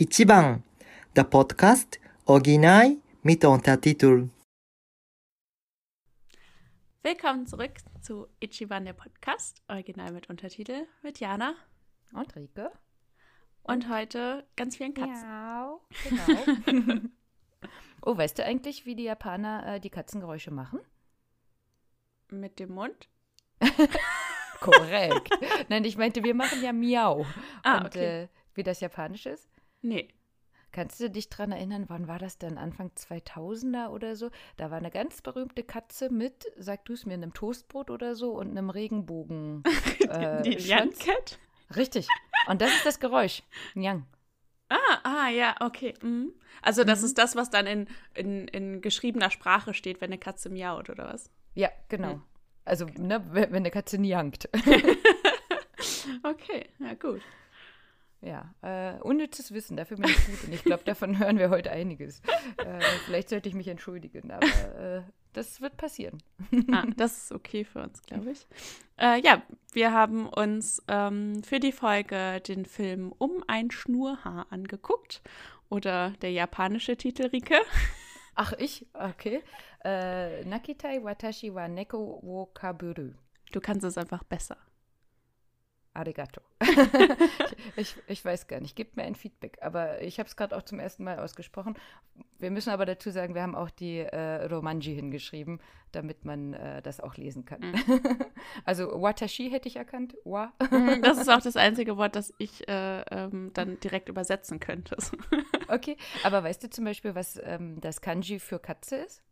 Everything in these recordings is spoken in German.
Ichiban, der Podcast Original mit Untertitel. Willkommen zurück zu Ichiban, der Podcast, original mit Untertitel, mit Jana Und Rike. und heute ganz vielen Katzen. Miau. Genau. oh, weißt du eigentlich, wie die Japaner äh, die Katzengeräusche machen? Mit dem Mund. Korrekt. Nein, ich meinte, wir machen ja Miau. Ah, Und okay. äh, wie das Japanisch ist? Nee. Kannst du dich dran erinnern, wann war das denn? Anfang 2000er oder so? Da war eine ganz berühmte Katze mit, sag du es mir, einem Toastbrot oder so und einem Regenbogen. äh, Die Schwanz. Cat? Richtig. Und das ist das Geräusch. Nyang. Ah, ah, ja, okay. Mhm. Also das Mhm. ist das, was dann in, in, in geschriebener Sprache steht, wenn eine Katze miaut, oder was? Ja, genau. Hm. Also, ne, wenn eine Katze nyangt. Okay, ja gut. Ja, äh, unnützes Wissen, dafür bin ich gut und ich glaube, davon hören wir heute einiges. Äh, vielleicht sollte ich mich entschuldigen, aber äh, das wird passieren. Ah, das ist okay für uns, glaube ich. Äh, ja, wir haben uns ähm, für die Folge den Film Um ein Schnurhaar angeguckt. Oder der japanische Titel, Rike. Ach, ich? Okay. Äh, Nakitai watashi wa neko wo kaburu. Du kannst es einfach besser. Arigato. ich, ich weiß gar nicht, gebt mir ein Feedback, aber ich habe es gerade auch zum ersten Mal ausgesprochen. Wir müssen aber dazu sagen, wir haben auch die äh, Romanji hingeschrieben, damit man äh, das auch lesen kann. also Watashi hätte ich erkannt. Wa. Mm, Das ist auch das einzige Wort, das ich äh, ähm, dann direkt übersetzen könnte. Okay, aber weißt du zum Beispiel, was ähm, das Kanji für Katze ist?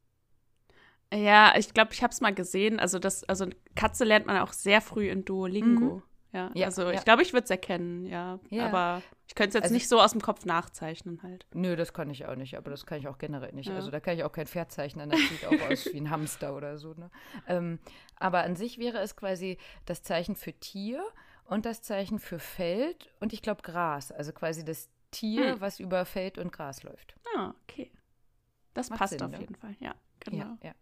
ja, ich glaube, ich habe es mal gesehen. Also, das, also Katze lernt man auch sehr früh in Duolingo. Ja, Ja, also ich glaube, ich würde es erkennen, ja. Aber ich könnte es jetzt Also- nicht so aus dem Kopf nachzeichnen halt. Nö, das kann ich auch nicht, aber das kann ich auch generell nicht. Also da kann ich auch kein Pferd zeichnen, das sieht auch aus wie ein Hamster oder so. Ne? Ähm, aber an sich wäre es quasi das Zeichen für Tier und das Zeichen für Feld und ich glaube Gras. Also quasi das Tier, Hm. was über Feld und Gras läuft. Ah, okay. Das Macht passt Sinn, auf ne? jeden Fall, ja. Genau. Ja, ja.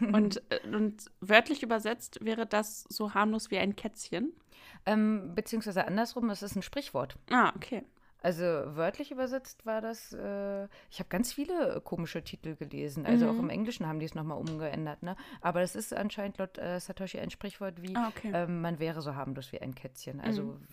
Und, äh, und wörtlich übersetzt wäre das so harmlos wie ein Kätzchen. ähm, beziehungsweise andersrum, es ist ein Sprichwort. Ah, okay. Also wörtlich übersetzt war das, äh, ich habe ganz viele äh, komische Titel gelesen. Also auch Mhm. im Englischen haben die es nochmal umgeändert. Ne? Aber das ist anscheinend laut äh, Satoshi ein Sprichwort wie, Ah, okay. ähm, man wäre so harmlos wie ein Kätzchen. Also Mhm.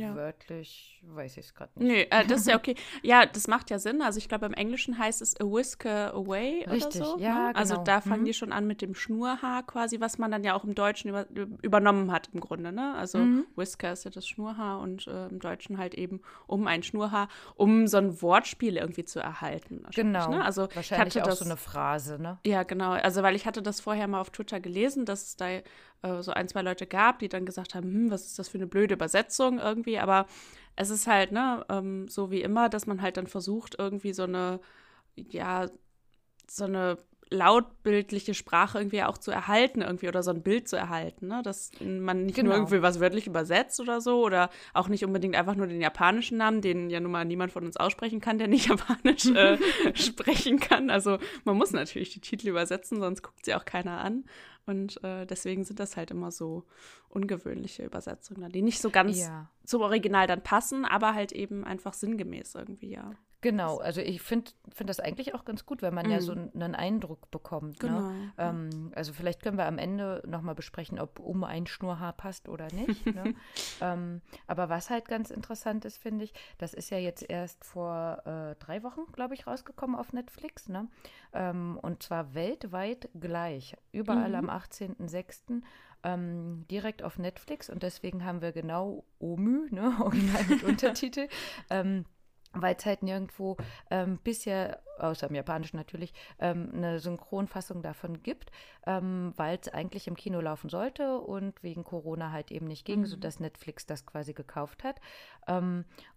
Ja. wörtlich weiß ich es gerade nicht. Nö, äh, das ist ja okay. Ja, das macht ja Sinn. Also ich glaube, im Englischen heißt es a whisker away Richtig, oder so. ja, ne? Also genau. da fangen Mhm. die schon an mit dem Schnurhaar quasi, was man dann ja auch im Deutschen über, übernommen hat im Grunde. Ne? Also Mhm. Whisker ist ja das Schnurhaar und äh, im Deutschen halt eben um ein Schnurhaar, um so ein Wortspiel irgendwie zu erhalten. wahrscheinlich, Genau. Ne? Also Wahrscheinlich ich hatte auch das, so eine Phrase, ne? Ja, genau. Also, weil ich hatte das vorher mal auf Twitter gelesen, dass es da äh, so ein, zwei Leute gab, die dann gesagt haben, hm, was ist das für eine blöde Übersetzung irgendwie. Aber es ist halt, ne, ähm, so wie immer, dass man halt dann versucht, irgendwie so eine, ja, so eine lautbildliche Sprache irgendwie auch zu erhalten irgendwie oder so ein Bild zu erhalten, ne? Dass man nicht Genau. nur irgendwie was wörtlich übersetzt oder so oder auch nicht unbedingt einfach nur den japanischen Namen, den ja nun mal niemand von uns aussprechen kann, der nicht japanisch äh, sprechen kann. Also man muss natürlich die Titel übersetzen, sonst guckt sie auch keiner an. Und äh, deswegen sind das halt immer so ungewöhnliche Übersetzungen, die nicht so ganz Ja. zum Original dann passen, aber halt eben einfach sinngemäß irgendwie, ja. Genau, also ich finde find das eigentlich auch ganz gut, wenn man ja Mhm. so einen Eindruck bekommt. Genau. Ne? Ähm, also vielleicht können wir am Ende nochmal besprechen, ob um ein Schnurhaar passt oder nicht. ne? ähm, aber was halt ganz interessant ist, finde ich, das ist ja jetzt erst vor äh, drei Wochen, glaube ich, rausgekommen auf Netflix. Ne? Ähm, und zwar weltweit gleich, überall Mhm. am 18.06. Ähm, direkt auf Netflix und deswegen haben wir genau OMÜ, ne? original mit Untertitel. Ähm, weil es halt nirgendwo ähm, bisher, außer im Japanischen natürlich, ähm, eine Synchronfassung davon gibt, ähm, weil es eigentlich im Kino laufen sollte und wegen Corona halt eben nicht ging, Mhm. sodass Netflix das quasi gekauft hat.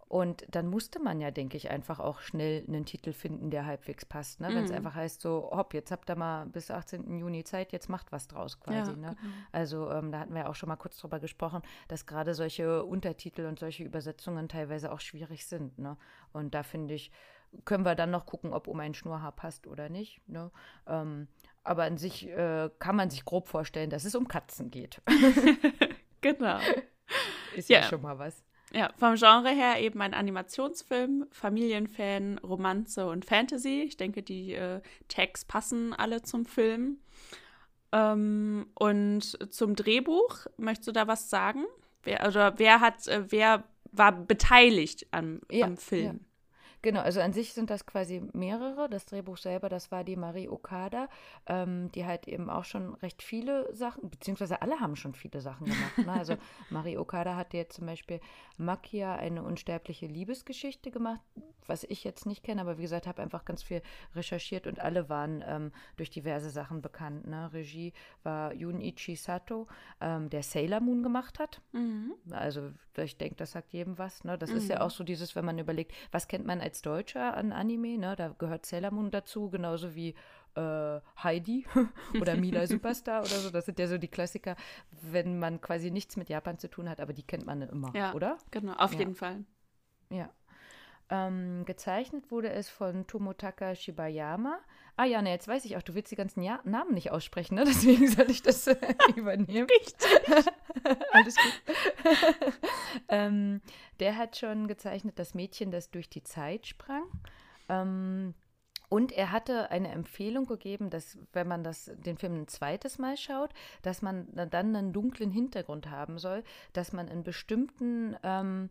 Und dann musste man ja, denke ich, einfach auch schnell einen Titel finden, der halbwegs passt. Ne? Wenn es Mhm. einfach heißt, so, hopp, jetzt habt ihr mal bis 18. Juni Zeit, jetzt macht was draus quasi. Ja, ne? genau. Also ähm, da hatten wir ja auch schon mal kurz drüber gesprochen, dass gerade solche Untertitel und solche Übersetzungen teilweise auch schwierig sind. Ne? Und da finde ich, können wir dann noch gucken, ob um ein Schnurhaar passt oder nicht. Ne? Ähm, aber an sich äh, kann man sich grob vorstellen, dass es um Katzen geht. Genau. Ist ja, Ja. schon mal was. Ja, vom Genre her eben ein Animationsfilm, Familienfan, Romanze und Fantasy. Ich denke, die äh, Tags passen alle zum Film. Ähm, und zum Drehbuch, möchtest du da was sagen? Wer, oder wer hat, äh, wer war beteiligt am, ja, am Film? Genau, also an sich sind das quasi mehrere. Das Drehbuch selber, das war die Marie Okada, ähm, die halt eben auch schon recht viele Sachen, beziehungsweise alle haben schon viele Sachen gemacht. Ne? Also Marie Okada hat jetzt zum Beispiel Makia, eine unsterbliche Liebesgeschichte gemacht, was ich jetzt nicht kenne, aber wie gesagt, habe einfach ganz viel recherchiert und alle waren ähm, durch diverse Sachen bekannt. Ne? Regie war Junichi Sato, ähm, der Sailor Moon gemacht hat. Mhm. Also ich denke, das sagt jedem was. Ne? Das mhm. ist ja mhm. auch so dieses, wenn man überlegt, was kennt man als Deutscher an Anime? Ne? Da gehört Sailor Moon dazu, genauso wie äh, Heidi oder Mila Superstar oder so. Das sind ja so die Klassiker, wenn man quasi nichts mit Japan zu tun hat, aber die kennt man immer, ja, oder? Genau, auf ja. jeden Fall. Ja. Ähm, gezeichnet wurde es von Tomotaka Shibayama. Ah ja, ne, jetzt weiß ich auch, du willst die ganzen ja Namen nicht aussprechen, ne? Deswegen soll ich das äh, übernehmen. Richtig. Alles gut. ähm, der hat schon gezeichnet das Mädchen, das durch die Zeit sprang. Ähm, und er hatte eine Empfehlung gegeben, dass wenn man das, den Film ein zweites Mal schaut, dass man dann einen dunklen Hintergrund haben soll, dass man in bestimmten ähm,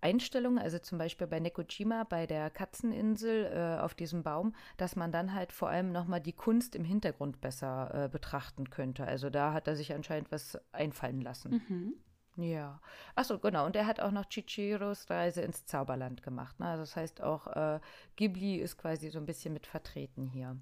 Einstellungen, also zum Beispiel bei Nekojima, bei der Katzeninsel äh, auf diesem Baum, dass man dann halt vor allem nochmal die Kunst im Hintergrund besser äh, betrachten könnte. Also da hat er sich anscheinend was einfallen lassen. Mhm. Ja. Achso, genau. Und er hat auch noch Chichiros Reise ins Zauberland gemacht. Ne? Also das heißt auch, äh, Ghibli ist quasi so ein bisschen mit vertreten hier.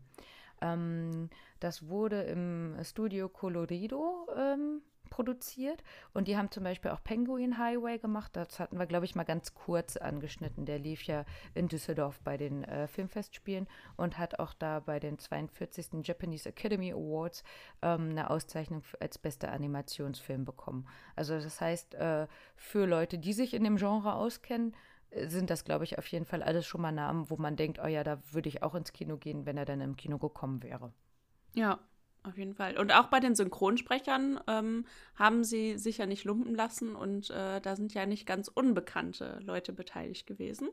Ähm, das wurde im Studio Colorido ähm, produziert und die haben zum Beispiel auch Penguin Highway gemacht. Das hatten wir, glaube ich, mal ganz kurz angeschnitten. Der lief ja in Düsseldorf bei den äh, Filmfestspielen und hat auch da bei den 42. Japanese Academy Awards ähm, eine Auszeichnung als bester Animationsfilm bekommen. Also das heißt, äh, für Leute, die sich in dem Genre auskennen, äh, sind das, glaube ich, auf jeden Fall alles schon mal Namen, wo man denkt, oh ja, da würde ich auch ins Kino gehen, wenn er dann im Kino gekommen wäre. Ja, auf jeden Fall. Und auch bei den Synchronsprechern ähm, haben sie sich ja nicht lumpen lassen und äh, da sind ja nicht ganz unbekannte Leute beteiligt gewesen.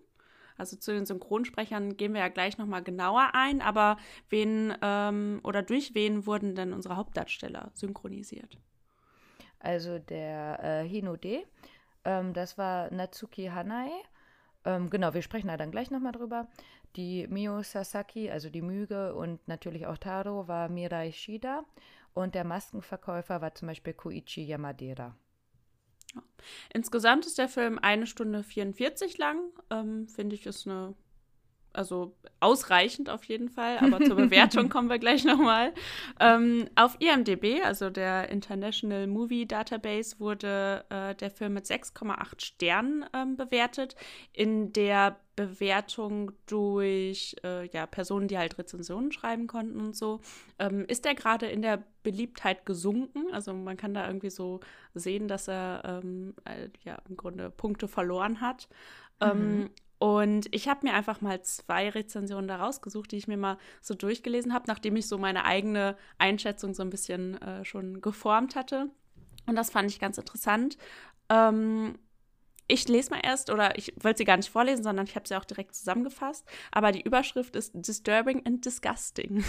Also zu den Synchronsprechern gehen wir ja gleich nochmal genauer ein, aber wen ähm, oder durch wen wurden denn unsere Hauptdarsteller synchronisiert? Also der äh, Hinode, ähm, das war Natsuki Hanae. Ähm, genau, wir sprechen da dann gleich nochmal drüber. Die Mio Sasaki, also die Müge und natürlich auch Taro, war Mirai Shida. Und der Maskenverkäufer war zum Beispiel Koichi Yamadera. Insgesamt ist der Film eine Stunde 44 lang. Ähm, Finde ich, ist eine also ausreichend auf jeden Fall, aber zur Bewertung kommen wir gleich nochmal. Ähm, auf IMDb, also der International Movie Database, wurde äh, der Film mit 6,8 Sternen ähm, bewertet. In der Bewertung durch äh, ja, Personen, die halt Rezensionen schreiben konnten und so, ähm, ist er gerade in der Beliebtheit gesunken. Also man kann da irgendwie so sehen, dass er ähm, äh, ja im Grunde Punkte verloren hat. Ähm, mhm. Und ich habe mir einfach mal zwei Rezensionen da rausgesucht, die ich mir mal so durchgelesen habe, nachdem ich so meine eigene Einschätzung so ein bisschen äh, schon geformt hatte. Und das fand ich ganz interessant. Ähm, ich lese mal erst, oder ich wollte sie gar nicht vorlesen, sondern ich habe sie auch direkt zusammengefasst. Aber die Überschrift ist Disturbing and Disgusting.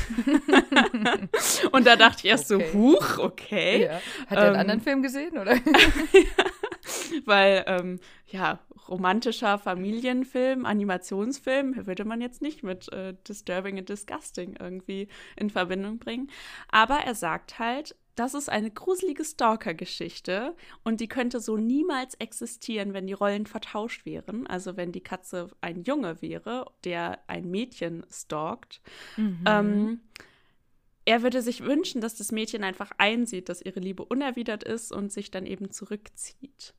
und da dachte ich erst okay. so, huch, okay. Ja. Hat er einen ähm, anderen Film gesehen, oder? Weil, ähm, ja, romantischer Familienfilm, Animationsfilm, würde man jetzt nicht mit äh, Disturbing and Disgusting irgendwie in Verbindung bringen. Aber er sagt halt, das ist eine gruselige Stalker-Geschichte und die könnte so niemals existieren, wenn die Rollen vertauscht wären. Also wenn die Katze ein Junge wäre, der ein Mädchen stalkt. Mhm. Ähm, er würde sich wünschen, dass das Mädchen einfach einsieht, dass ihre Liebe unerwidert ist und sich dann eben zurückzieht.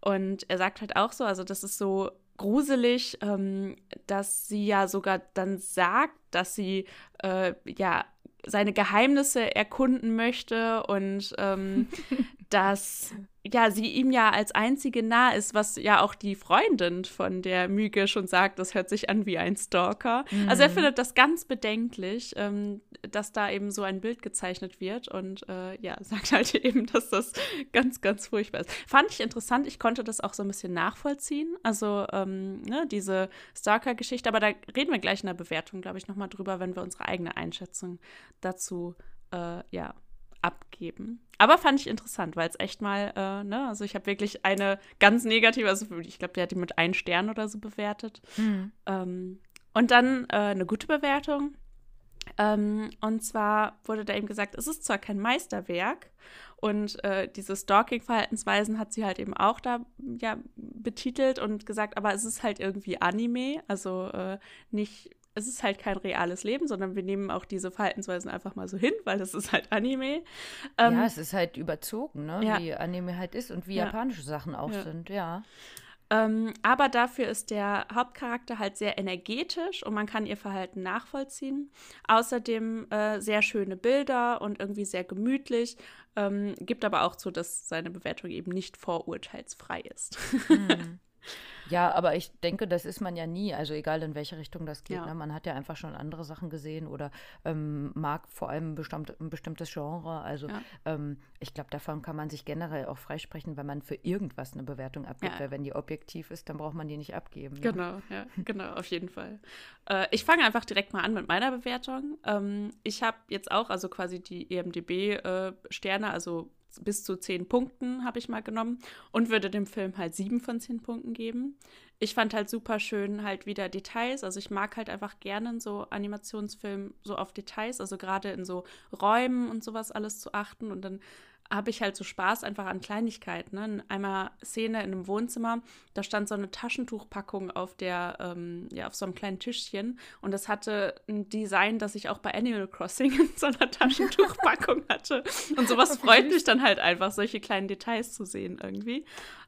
Und er sagt halt auch so, also das ist so gruselig, ähm, dass sie ja sogar dann sagt, dass sie äh, ja seine Geheimnisse erkunden möchte und ähm, dass ja, sie ihm ja als einzige nah ist, was ja auch die Freundin von der Müge schon sagt, das hört sich an wie ein Stalker. Mhm. Also er mhm. findet das ganz bedenklich, ähm, dass da eben so ein Bild gezeichnet wird und äh, ja, sagt halt eben, dass das ganz, ganz furchtbar ist. Fand ich interessant, ich konnte das auch so ein bisschen nachvollziehen, also ähm, ne, diese Stalker-Geschichte, aber da reden wir gleich in der Bewertung, glaube ich, nochmal drüber, wenn wir unsere eigene Einschätzung dazu, äh, ja, abgeben. Aber fand ich interessant, weil es echt mal, äh, ne, also ich habe wirklich eine ganz negative, also ich glaube, der hat die mit einem Stern oder so bewertet. Mhm. Ähm, und dann äh, eine gute Bewertung. Ähm, und zwar wurde da eben gesagt, es ist zwar kein Meisterwerk und äh, diese Stalking-Verhaltensweisen hat sie halt eben auch da ja betitelt und gesagt, aber es ist halt irgendwie Anime, also äh, nicht es ist halt kein reales Leben, sondern wir nehmen auch diese Verhaltensweisen einfach mal so hin, weil das ist halt Anime. Ähm, ja, es ist halt überzogen, ne? Ja. wie Anime halt ist und wie ja. japanische Sachen auch ja. sind, ja. Ähm, aber dafür ist der Hauptcharakter halt sehr energetisch und man kann ihr Verhalten nachvollziehen. Außerdem äh, sehr schöne Bilder und irgendwie sehr gemütlich. Ähm, gibt aber auch zu, dass seine Bewertung eben nicht vorurteilsfrei ist. Mhm. Ja, aber ich denke, das ist man ja nie, also egal in welche Richtung das geht. Ja. Ne? Man hat ja einfach schon andere Sachen gesehen oder ähm, mag vor allem bestimmt, ein bestimmtes Genre. Also ja. ähm, ich glaube, davon kann man sich generell auch freisprechen, wenn man für irgendwas eine Bewertung abgibt. Ja. Weil wenn die objektiv ist, dann braucht man die nicht abgeben. Ne? Genau, ja, genau, auf jeden Fall. Äh, ich fange einfach direkt mal an mit meiner Bewertung. Ähm, ich habe jetzt auch, also quasi die EMDB-Sterne, äh, also bis zu zehn Punkten habe ich mal genommen und würde dem Film halt sieben von zehn Punkten geben. Ich fand halt super schön halt wieder Details. Also ich mag halt einfach gerne in so Animationsfilmen so auf Details, also gerade in so Räumen und sowas alles zu achten und dann habe ich halt so Spaß einfach an Kleinigkeiten. Ne? Einmal Szene in einem Wohnzimmer, da stand so eine Taschentuchpackung auf der, ähm, ja, auf so einem kleinen Tischchen und das hatte ein Design, das ich auch bei Animal Crossing in so einer Taschentuchpackung hatte. Und sowas freut mich dann halt einfach, solche kleinen Details zu sehen irgendwie.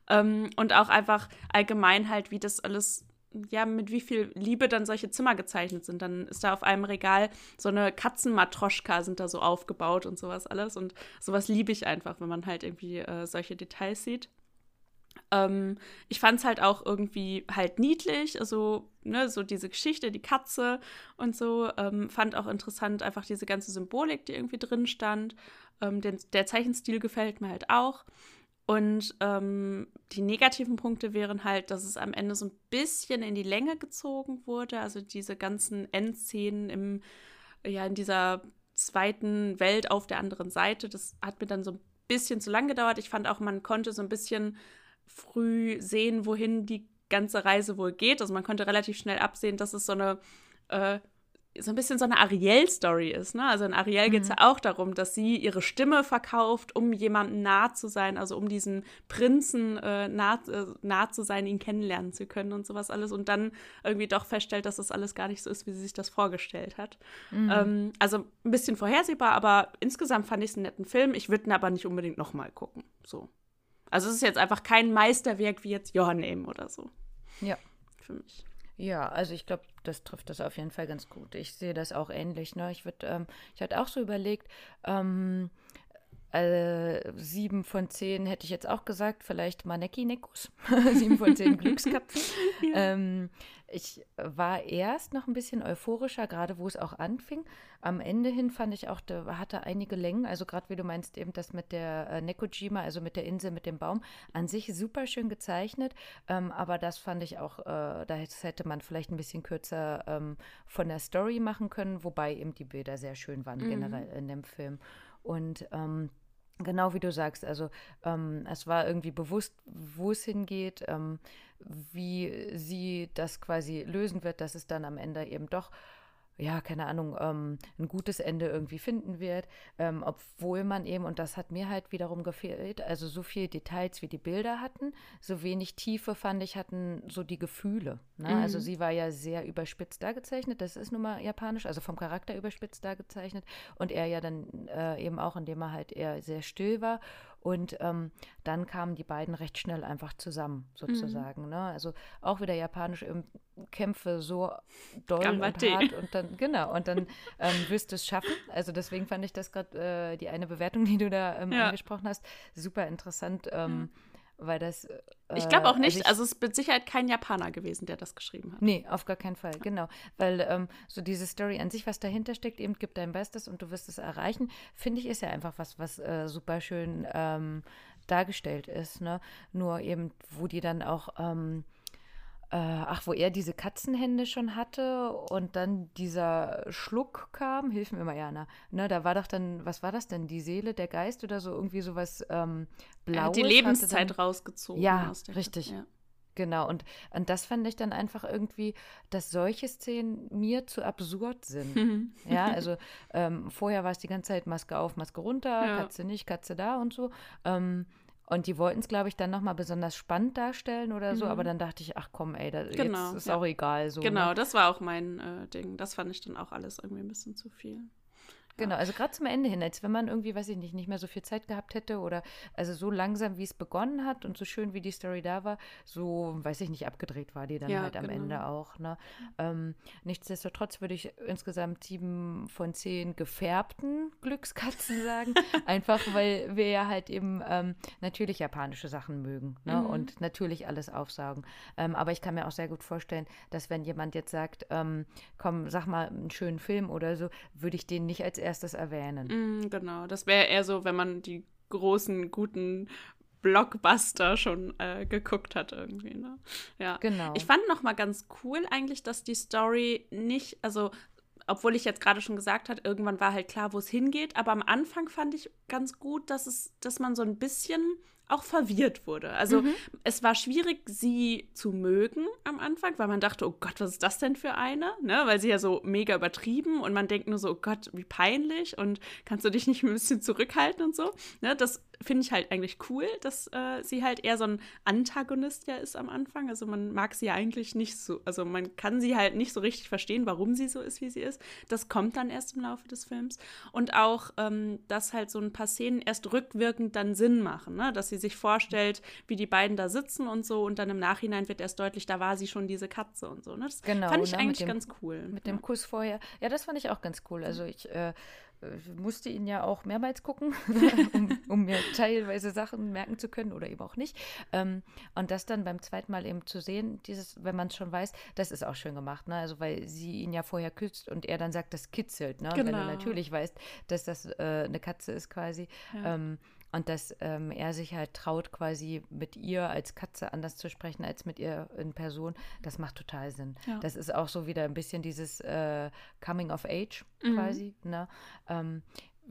Ähm, und auch einfach allgemein halt, wie das alles ja, mit wie viel Liebe dann solche Zimmer gezeichnet sind. Dann ist da auf einem Regal so eine Katzenmatroschka sind da so aufgebaut und sowas alles. Und sowas liebe ich einfach, wenn man halt irgendwie äh, solche Details sieht. Ähm, ich fand es halt auch irgendwie halt niedlich, also ne, so diese Geschichte, die Katze und so. Ähm, fand auch interessant einfach diese ganze Symbolik, die irgendwie drin stand. Ähm, den, der Zeichenstil gefällt mir halt auch. Und ähm, die negativen Punkte wären halt, dass es am Ende so ein bisschen in die Länge gezogen wurde. Also diese ganzen Endszenen im, ja, in dieser zweiten Welt auf der anderen Seite. Das hat mir dann so ein bisschen zu lang gedauert. Ich fand auch, man konnte so ein bisschen früh sehen, wohin die ganze Reise wohl geht. Also man konnte relativ schnell absehen, dass es so eine äh, so ein bisschen so eine Ariel-Story ist. Ne? Also in Ariel mhm. geht es ja auch darum, dass sie ihre Stimme verkauft, um jemandem nah zu sein, also um diesen Prinzen äh, nah, äh, nah zu sein, ihn kennenlernen zu können und sowas alles. Und dann irgendwie doch feststellt, dass das alles gar nicht so ist, wie sie sich das vorgestellt hat. Mhm. Ähm, also ein bisschen vorhersehbar, aber insgesamt fand ich es einen netten Film. Ich würde ihn aber nicht unbedingt nochmal gucken. So. Also es ist jetzt einfach kein Meisterwerk wie jetzt Your Name oder so. Ja. Für mich. Ja, also ich glaube, das trifft das auf jeden Fall ganz gut. Ich sehe das auch ähnlich. Ne? Ich, ähm, ich hatte auch so überlegt, ähm, äh, sieben von zehn hätte ich jetzt auch gesagt, vielleicht Maneki-Nekus. sieben von zehn Glücksköpfen. ja. ähm, ich war erst noch ein bisschen euphorischer, gerade wo es auch anfing. Am Ende hin fand ich auch, der hatte einige Längen. Also gerade wie du meinst, eben das mit der äh, Nekojima, also mit der Insel, mit dem Baum, an sich super schön gezeichnet. Ähm, aber das fand ich auch, äh, das hätte man vielleicht ein bisschen kürzer ähm, von der Story machen können, wobei eben die Bilder sehr schön waren mhm. generell in dem Film. Und ähm, Genau wie du sagst, also ähm, es war irgendwie bewusst, wo es hingeht, ähm, wie sie das quasi lösen wird, dass es dann am Ende eben doch ja, keine Ahnung, ähm, ein gutes Ende irgendwie finden wird, ähm, obwohl man eben, und das hat mir halt wiederum gefehlt, also so viele Details wie die Bilder hatten, so wenig Tiefe fand ich, hatten so die Gefühle. Ne? Mhm. Also sie war ja sehr überspitzt dargezeichnet, das ist nun mal japanisch, also vom Charakter überspitzt dargezeichnet und er ja dann äh, eben auch, indem er halt eher sehr still war Und ähm, dann kamen die beiden recht schnell einfach zusammen, sozusagen. Mhm. Ne? Also auch wieder japanisch im Kämpfe so doll Gambate. und hart und dann, genau, und dann ähm, wirst du es schaffen. Also deswegen fand ich das gerade, äh, die eine Bewertung, die du da ähm, ja. angesprochen hast, super interessant. Ähm, mhm weil das. Äh, ich glaube auch nicht. Also, ich, also, es ist mit Sicherheit kein Japaner gewesen, der das geschrieben hat. Nee, auf gar keinen Fall, genau. Weil ähm, so diese Story an sich, was dahinter steckt, eben gibt dein Bestes und du wirst es erreichen, finde ich, ist ja einfach was, was äh, super schön ähm, dargestellt ist. Ne? Nur eben, wo die dann auch. Ähm, äh, ach, wo er diese Katzenhände schon hatte und dann dieser Schluck kam, hilf mir mal, Jana. Ne, da war doch dann, was war das denn, die Seele, der Geist oder so, irgendwie sowas ähm, Blaues? Er hat die Lebenszeit dann, rausgezogen. Ja, richtig. Ja. Genau, und, und das fand ich dann einfach irgendwie, dass solche Szenen mir zu absurd sind. Ja, also ähm, vorher war es die ganze Zeit Maske auf, Maske runter, ja. Katze nicht, Katze da und so. Ähm, und die wollten es, glaube ich, dann nochmal besonders spannend darstellen oder so, mhm. aber dann dachte ich, ach komm, ey, da, genau, ist ja. auch egal. So, genau, ne? das war auch mein äh, Ding. Das fand ich dann auch alles irgendwie ein bisschen zu viel. Genau, also gerade zum Ende hin, als wenn man irgendwie, weiß ich nicht, nicht mehr so viel Zeit gehabt hätte oder also so langsam, wie es begonnen hat und so schön, wie die Story da war, so, weiß ich nicht, abgedreht war die dann ja, halt am genau. Ende auch. Ne? Ähm, nichtsdestotrotz würde ich insgesamt sieben von zehn gefärbten Glückskatzen sagen, einfach weil wir ja halt eben ähm, natürlich japanische Sachen mögen ne? Mhm. und natürlich alles aufsaugen. Ähm, aber ich kann mir auch sehr gut vorstellen, dass wenn jemand jetzt sagt, ähm, komm, sag mal einen schönen Film oder so, würde ich den nicht als erstes erwähnen. Mm, genau, das wäre eher so, wenn man die großen, guten Blockbuster schon äh, geguckt hat irgendwie, ne? Ja. Genau. Ich fand noch mal ganz cool eigentlich, dass die Story nicht, also obwohl ich jetzt gerade schon gesagt habe, irgendwann war halt klar, wo es hingeht, aber am Anfang fand ich ganz gut, dass es, dass man so ein bisschen auch verwirrt wurde. Also mhm. es war schwierig, sie zu mögen am Anfang, weil man dachte, oh Gott, was ist das denn für eine? Ne? Weil sie ja so mega übertrieben und man denkt nur so, oh Gott, wie peinlich und kannst du dich nicht ein bisschen zurückhalten und so. Ne? Das finde ich halt eigentlich cool, dass äh, sie halt eher so ein Antagonist ja ist am Anfang. Also man mag sie ja eigentlich nicht so, also man kann sie halt nicht so richtig verstehen, warum sie so ist, wie sie ist. Das kommt dann erst im Laufe des Films. Und auch, ähm, dass halt so ein paar Szenen erst rückwirkend dann Sinn machen, ne? dass sie sich vorstellt, wie die beiden da sitzen und so und dann im Nachhinein wird erst deutlich, da war sie schon diese Katze und so. Ne? Das genau, fand ich ne, eigentlich dem, ganz cool. Mit ja. dem Kuss vorher. Ja, das fand ich auch ganz cool. Also ich äh, ich musste ihn ja auch mehrmals gucken, um, um, mir teilweise Sachen merken zu können oder eben auch nicht. Ähm, und das dann beim zweiten Mal eben zu sehen, dieses, wenn man es schon weiß, das ist auch schön gemacht, ne? Also weil sie ihn ja vorher küsst und er dann sagt, das kitzelt, ne? Genau. Und wenn du genau. natürlich weißt, dass das äh, eine Katze ist quasi. Ja. Ähm, und dass ähm, er sich halt traut, quasi mit ihr als Katze anders zu sprechen als mit ihr in Person, das macht total Sinn. Ja. Das ist auch so wieder ein bisschen dieses äh, Coming of Age mhm. quasi. Ne? Ähm,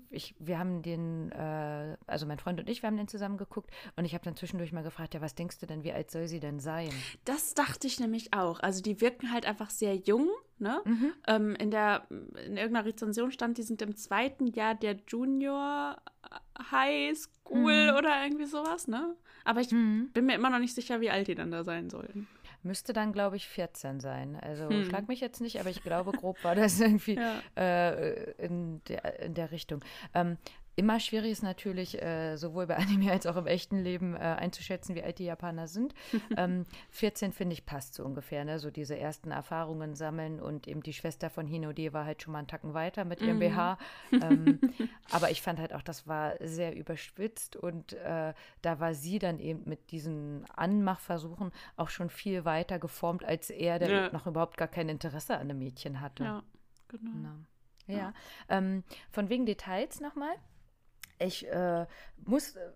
ich, wir haben den, äh, also mein Freund und ich, wir haben den zusammen geguckt und ich habe dann zwischendurch mal gefragt, ja, was denkst du denn, wie alt soll sie denn sein? Das dachte ich nämlich auch. Also die wirken halt einfach sehr jung, ne? Mhm. Ähm, in der, in irgendeiner Rezension stand, die sind im zweiten Jahr der Junior High School mhm. oder irgendwie sowas, ne? Aber ich mhm. bin mir immer noch nicht sicher, wie alt die dann da sein sollten. Müsste dann, glaube ich, 14 sein. Also hm. schlag mich jetzt nicht, aber ich glaube, grob war das irgendwie ja. äh, in, der, in der Richtung. Ähm, immer schwierig ist natürlich, äh, sowohl bei Anime als auch im echten Leben äh, einzuschätzen, wie alt die Japaner sind. ähm, 14, finde ich, passt so ungefähr. Ne? So diese ersten Erfahrungen sammeln und eben die Schwester von Hinode war halt schon mal einen Tacken weiter mit ihrem mhm. BH. Ähm, aber ich fand halt auch, das war sehr überspitzt und äh, da war sie dann eben mit diesen Anmachversuchen auch schon viel weiter geformt, als er, der ja. noch überhaupt gar kein Interesse an einem Mädchen hatte. Ja, genau. Na. Ja, ja. Ähm, von wegen Details nochmal. Ich äh, muss, äh,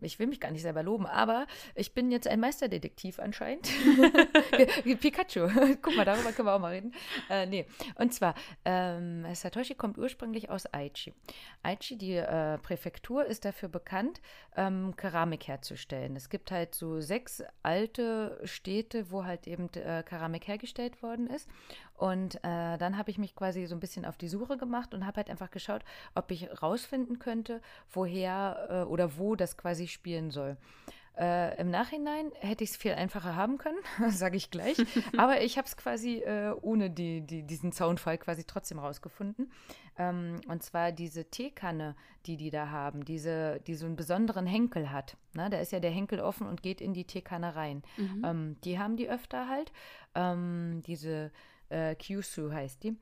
ich will mich gar nicht selber loben, aber ich bin jetzt ein Meisterdetektiv anscheinend. Pikachu. Guck mal, darüber können wir auch mal reden. Äh, nee. Und zwar, ähm, Satoshi kommt ursprünglich aus Aichi. Aichi, die äh, Präfektur, ist dafür bekannt, ähm, Keramik herzustellen. Es gibt halt so sechs alte Städte, wo halt eben äh, Keramik hergestellt worden ist. Und äh, dann habe ich mich quasi so ein bisschen auf die Suche gemacht und habe halt einfach geschaut, ob ich rausfinden könnte, woher äh, oder wo das quasi spielen soll. Äh, Im Nachhinein hätte ich es viel einfacher haben können, sage ich gleich. Aber ich habe es quasi äh, ohne die, die, diesen Zaunfall quasi trotzdem rausgefunden. Ähm, und zwar diese Teekanne, die die da haben, diese, die so einen besonderen Henkel hat. Ne? Da ist ja der Henkel offen und geht in die Teekanne rein. Mhm. Ähm, die haben die öfter halt. Ähm, diese äh, Kyusu heißt die.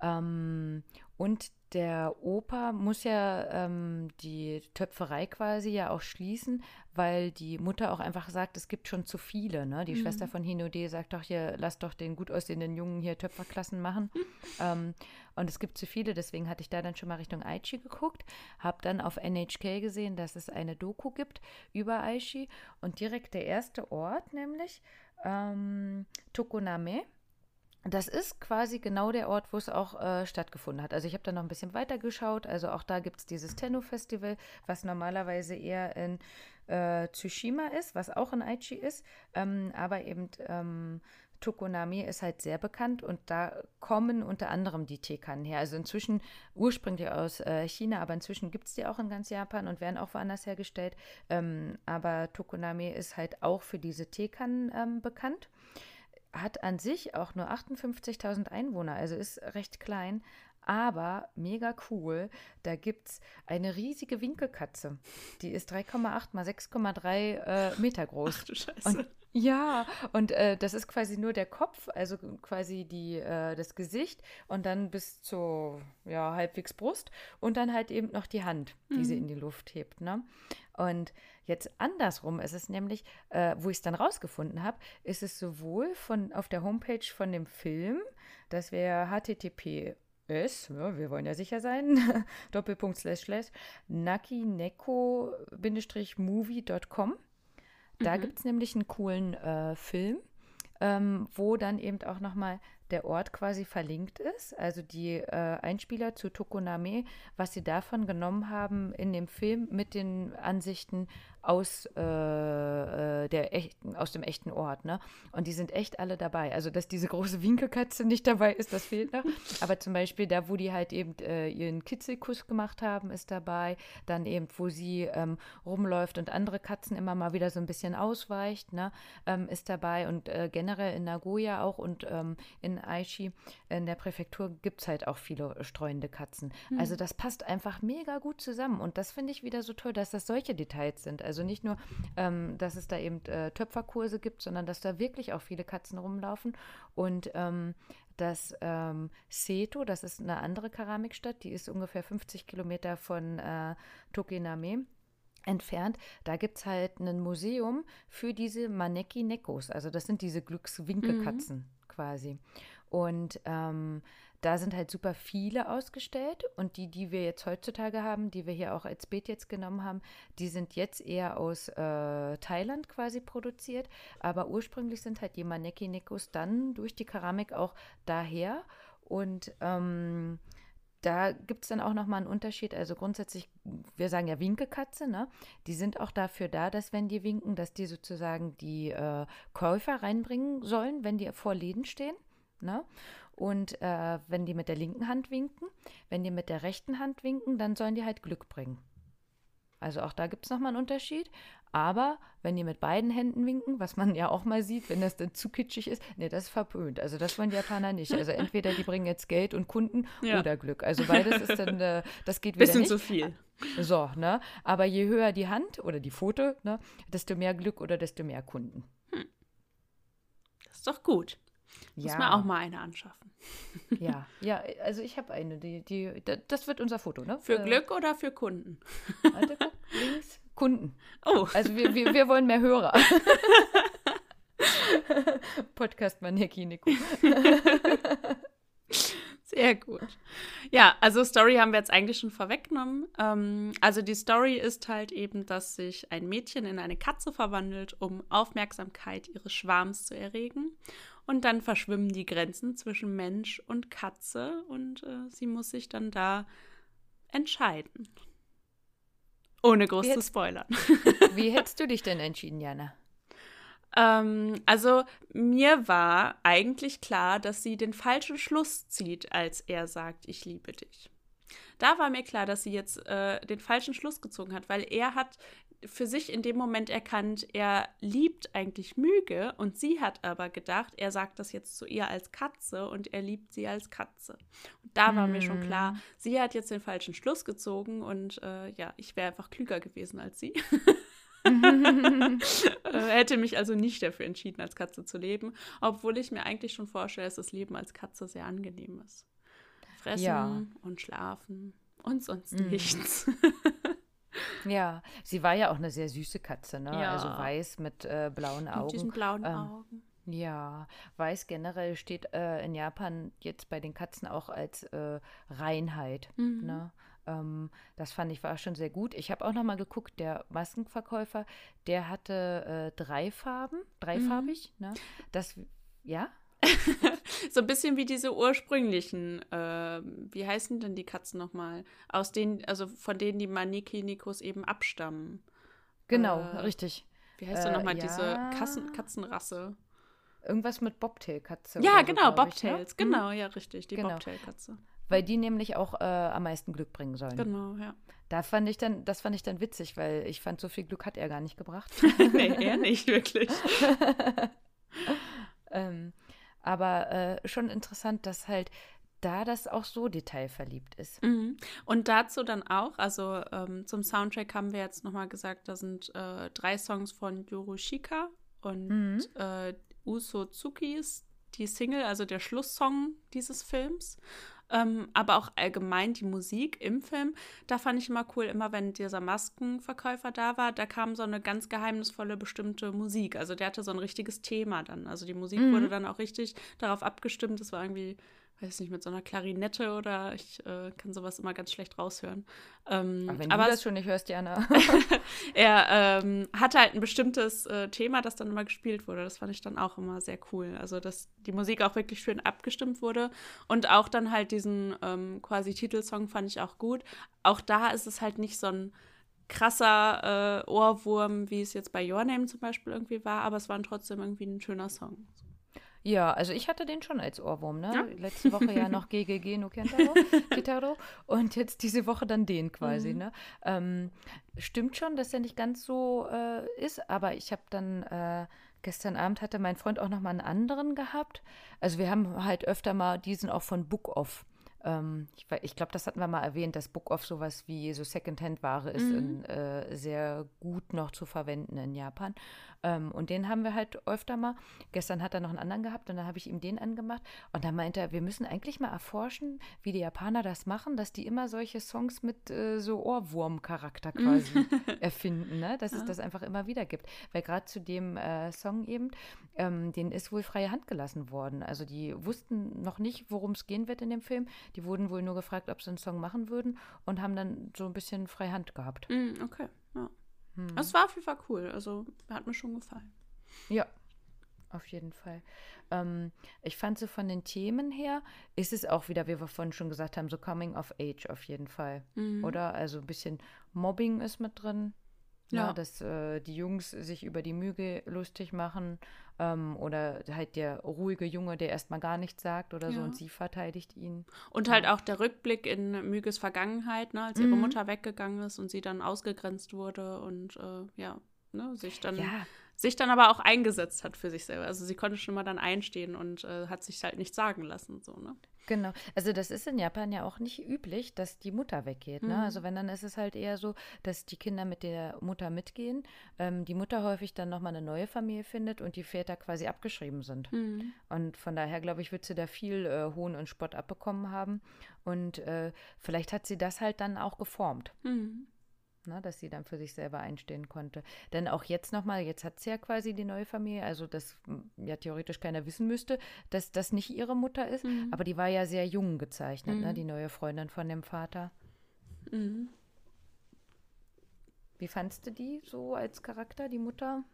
Ähm, und der Opa muss ja ähm, die Töpferei quasi ja auch schließen, weil die Mutter auch einfach sagt, es gibt schon zu viele. Ne? Die mhm. Schwester von Hinode sagt doch hier, lass doch den gut aussehenden Jungen hier Töpferklassen machen. ähm, und es gibt zu viele, deswegen hatte ich da dann schon mal Richtung Aichi geguckt, habe dann auf NHK gesehen, dass es eine Doku gibt über Aichi und direkt der erste Ort, nämlich ähm, Tokoname das ist quasi genau der Ort, wo es auch äh, stattgefunden hat. Also ich habe da noch ein bisschen weiter geschaut. Also auch da gibt es dieses Tenno-Festival, was normalerweise eher in äh, Tsushima ist, was auch in Aichi ist. Ähm, aber eben ähm, Tokonami ist halt sehr bekannt und da kommen unter anderem die Teekannen her. Also inzwischen ursprünglich aus äh, China, aber inzwischen gibt es die auch in ganz Japan und werden auch woanders hergestellt. Ähm, aber Tokonami ist halt auch für diese Teekannen ähm, bekannt hat an sich auch nur 58.000 Einwohner, also ist recht klein, aber mega cool. Da gibt es eine riesige Winkelkatze. Die ist 3,8 mal 6,3 äh, Meter groß. Ach du Scheiße. Und, ja, und äh, das ist quasi nur der Kopf, also quasi die, äh, das Gesicht und dann bis zur ja, halbwegs Brust und dann halt eben noch die Hand, die mhm. sie in die Luft hebt. Ne? Und jetzt andersrum ist es nämlich, äh, wo ich es dann rausgefunden habe, ist es sowohl von auf der Homepage von dem Film, das wäre http ist, ja, wir wollen ja sicher sein, Doppelpunkt slash slash, nakineko-movie.com. Da mhm. gibt es nämlich einen coolen äh, Film, ähm, wo dann eben auch nochmal der Ort quasi verlinkt ist, also die äh, Einspieler zu Tokoname, was sie davon genommen haben in dem Film mit den Ansichten aus, äh, äh, der echten, aus dem echten Ort. Ne? Und die sind echt alle dabei. Also, dass diese große Winkelkatze nicht dabei ist, das fehlt noch. Aber zum Beispiel da, wo die halt eben äh, ihren Kitzelkuss gemacht haben, ist dabei. Dann eben, wo sie ähm, rumläuft und andere Katzen immer mal wieder so ein bisschen ausweicht, ne? Ähm, ist dabei. Und äh, generell in Nagoya auch und ähm, in Aichi, in der Präfektur, gibt es halt auch viele streuende Katzen. Mhm. Also, das passt einfach mega gut zusammen. Und das finde ich wieder so toll, dass das solche Details sind. Also nicht nur, ähm, dass es da eben äh, Töpferkurse gibt, sondern dass da wirklich auch viele Katzen rumlaufen. Und ähm, das ähm, Seto, das ist eine andere Keramikstadt, die ist ungefähr 50 Kilometer von äh, Tokiname entfernt. Da gibt es halt ein Museum für diese Maneki-Nekos. Also das sind diese Glückswinkelkatzen mhm. Quasi. Und ähm, da sind halt super viele ausgestellt und die, die wir jetzt heutzutage haben, die wir hier auch als Beet jetzt genommen haben, die sind jetzt eher aus äh, Thailand quasi produziert, aber ursprünglich sind halt die Maneki-Nikos dann durch die Keramik auch daher und ähm, da gibt es dann auch nochmal einen Unterschied. Also grundsätzlich, wir sagen ja Winkekatze, ne? Die sind auch dafür da, dass wenn die winken, dass die sozusagen die äh, Käufer reinbringen sollen, wenn die vor Läden stehen. Ne? Und äh, wenn die mit der linken Hand winken, wenn die mit der rechten Hand winken, dann sollen die halt Glück bringen. Also auch da gibt es nochmal einen Unterschied. Aber wenn die mit beiden Händen winken, was man ja auch mal sieht, wenn das dann zu kitschig ist, nee, das ist verpönt. Also das wollen die Japaner nicht. Also entweder die bringen jetzt Geld und Kunden ja. oder Glück. Also beides ist dann, äh, das geht wieder Bisschen nicht. zu viel. So, ne? Aber je höher die Hand oder die Foto, ne, desto mehr Glück oder desto mehr Kunden. Hm. Das ist doch gut. Muss ja. man auch mal eine anschaffen. Ja, ja, also ich habe eine, die, die, das wird unser Foto, ne? Für äh, Glück oder für Kunden? Warte, guck, links, Kunden. Oh. Also wir, wir, wir wollen mehr Hörer. Podcast Maneki Nico. Sehr gut. Ja, also Story haben wir jetzt eigentlich schon vorweggenommen. Ähm, also die Story ist halt eben, dass sich ein Mädchen in eine Katze verwandelt, um Aufmerksamkeit ihres Schwarms zu erregen. Und dann verschwimmen die Grenzen zwischen Mensch und Katze und äh, sie muss sich dann da entscheiden. Ohne groß wie zu spoilern. wie hättest du dich denn entschieden, Jana? Ähm, also mir war eigentlich klar, dass sie den falschen Schluss zieht, als er sagt, ich liebe dich. Da war mir klar, dass sie jetzt äh, den falschen Schluss gezogen hat, weil er hat für sich in dem Moment erkannt, er liebt eigentlich Müge und sie hat aber gedacht, er sagt das jetzt zu ihr als Katze und er liebt sie als Katze. Und da war mm. mir schon klar, hm. sie hat jetzt den falschen Schluss gezogen und äh, ja, ich wäre einfach klüger gewesen als sie. äh, hätte mich also nicht dafür entschieden, als Katze zu leben, obwohl ich mir eigentlich schon vorstelle, dass das Leben als Katze sehr angenehm ist. Fressen ja. und schlafen und sonst mm. nichts. Ja, sie war ja auch eine sehr süße Katze, ne? Ja. Also weiß mit äh, blauen Augen. Mit diesen blauen ähm, Augen. Ja, weiß generell steht äh, in Japan jetzt bei den Katzen auch als äh, Reinheit. Mhm. Ne? Ähm, das fand ich war schon sehr gut. Ich habe auch noch mal geguckt, der Maskenverkäufer, der hatte äh, drei Farben, dreifarbig. Mhm. Ne? Das, ja? so ein bisschen wie diese ursprünglichen, äh, wie heißen denn die Katzen nochmal? Aus denen, also von denen die Maniki-Nikos eben abstammen. Genau, äh, richtig. Wie heißt äh, denn nochmal ja. diese Kassen, Katzenrasse? Irgendwas mit Bobtail-Katze. Ja, genau, so, Bobtails, ich, ne? genau, ja, richtig, die genau. Bobtail-Katze. Weil die nämlich auch äh, am meisten Glück bringen sollen. Genau, ja. Da fand ich dann, das fand ich dann witzig, weil ich fand, so viel Glück hat er gar nicht gebracht. nee, er nicht wirklich. ähm, aber äh, schon interessant, dass halt da das auch so detailverliebt ist. Mhm. Und dazu dann auch, also ähm, zum Soundtrack haben wir jetzt nochmal gesagt, da sind äh, drei Songs von Yorushika und mhm. äh, Uso Tsukis, die Single, also der Schlusssong dieses Films. Ähm, aber auch allgemein die Musik im Film. Da fand ich immer cool, immer wenn dieser Maskenverkäufer da war, da kam so eine ganz geheimnisvolle bestimmte Musik. Also der hatte so ein richtiges Thema dann. Also die Musik mhm. wurde dann auch richtig darauf abgestimmt. Das war irgendwie weiß nicht, mit so einer Klarinette oder ich äh, kann sowas immer ganz schlecht raushören. Ähm, aber wenn aber du das schon nicht hörst, Jana. er ähm, hatte halt ein bestimmtes äh, Thema, das dann immer gespielt wurde. Das fand ich dann auch immer sehr cool. Also, dass die Musik auch wirklich schön abgestimmt wurde und auch dann halt diesen ähm, quasi Titelsong fand ich auch gut. Auch da ist es halt nicht so ein krasser äh, Ohrwurm, wie es jetzt bei Your Name zum Beispiel irgendwie war, aber es war trotzdem irgendwie ein schöner Song. Ja, also ich hatte den schon als Ohrwurm, ne? Ja. Letzte Woche ja noch GGG no Kentaro, Kitaro und jetzt diese Woche dann den quasi, mhm. ne? Ähm, stimmt schon, dass er nicht ganz so äh, ist, aber ich habe dann äh, gestern Abend hatte mein Freund auch noch mal einen anderen gehabt. Also wir haben halt öfter mal diesen auch von Book Off. Ähm, ich, ich glaube, das hatten wir mal erwähnt, dass Book Off sowas wie so Secondhand-Ware ist, mhm. in, äh, sehr gut noch zu verwenden in Japan. Ähm, und den haben wir halt öfter mal. Gestern hat er noch einen anderen gehabt und dann habe ich ihm den angemacht. Und dann meinte er, wir müssen eigentlich mal erforschen, wie die Japaner das machen, dass die immer solche Songs mit äh, so Ohrwurm-Charakter quasi erfinden, ne? dass ja. es das einfach immer wieder gibt. Weil gerade zu dem äh, Song eben, ähm, den ist wohl freie Hand gelassen worden. Also die wussten noch nicht, worum es gehen wird in dem Film. Die wurden wohl nur gefragt, ob sie einen Song machen würden und haben dann so ein bisschen freie Hand gehabt. Mm, okay, ja. Hm. Es war auf jeden Fall cool. Also hat mir schon gefallen. Ja, auf jeden Fall. Ähm, ich fand so von den Themen her, ist es auch wieder, wie wir vorhin schon gesagt haben, so Coming of Age auf jeden Fall. Mhm. Oder? Also ein bisschen Mobbing ist mit drin. Ja. ja dass äh, die Jungs sich über die Müge lustig machen ähm, oder halt der ruhige Junge, der erstmal gar nichts sagt oder ja. so und sie verteidigt ihn. Und halt auch der Rückblick in Müges Vergangenheit, ne, als ihre mhm. Mutter weggegangen ist und sie dann ausgegrenzt wurde und äh, ja, ne, sich dann ja sich dann aber auch eingesetzt hat für sich selber. Also sie konnte schon mal dann einstehen und äh, hat sich halt nicht sagen lassen, so, ne? Genau. Also das ist in Japan ja auch nicht üblich, dass die Mutter weggeht. Ne? Mhm. Also wenn, dann ist es halt eher so, dass die Kinder mit der Mutter mitgehen, ähm, die Mutter häufig dann nochmal eine neue Familie findet und die Väter quasi abgeschrieben sind. Mhm. Und von daher, glaube ich, wird sie da viel äh, Hohn und Spott abbekommen haben. Und äh, vielleicht hat sie das halt dann auch geformt. Mhm ne, dass sie dann für sich selber einstehen konnte. Denn auch jetzt nochmal, jetzt hat sie ja quasi die neue Familie, also dass hm, ja theoretisch keiner wissen müsste, dass das nicht ihre Mutter ist, mhm. aber die war ja sehr jung gezeichnet, ne, mhm. ne, die neue Freundin von dem Vater. Mhm. Wie fandst du die so als Charakter, die Mutter?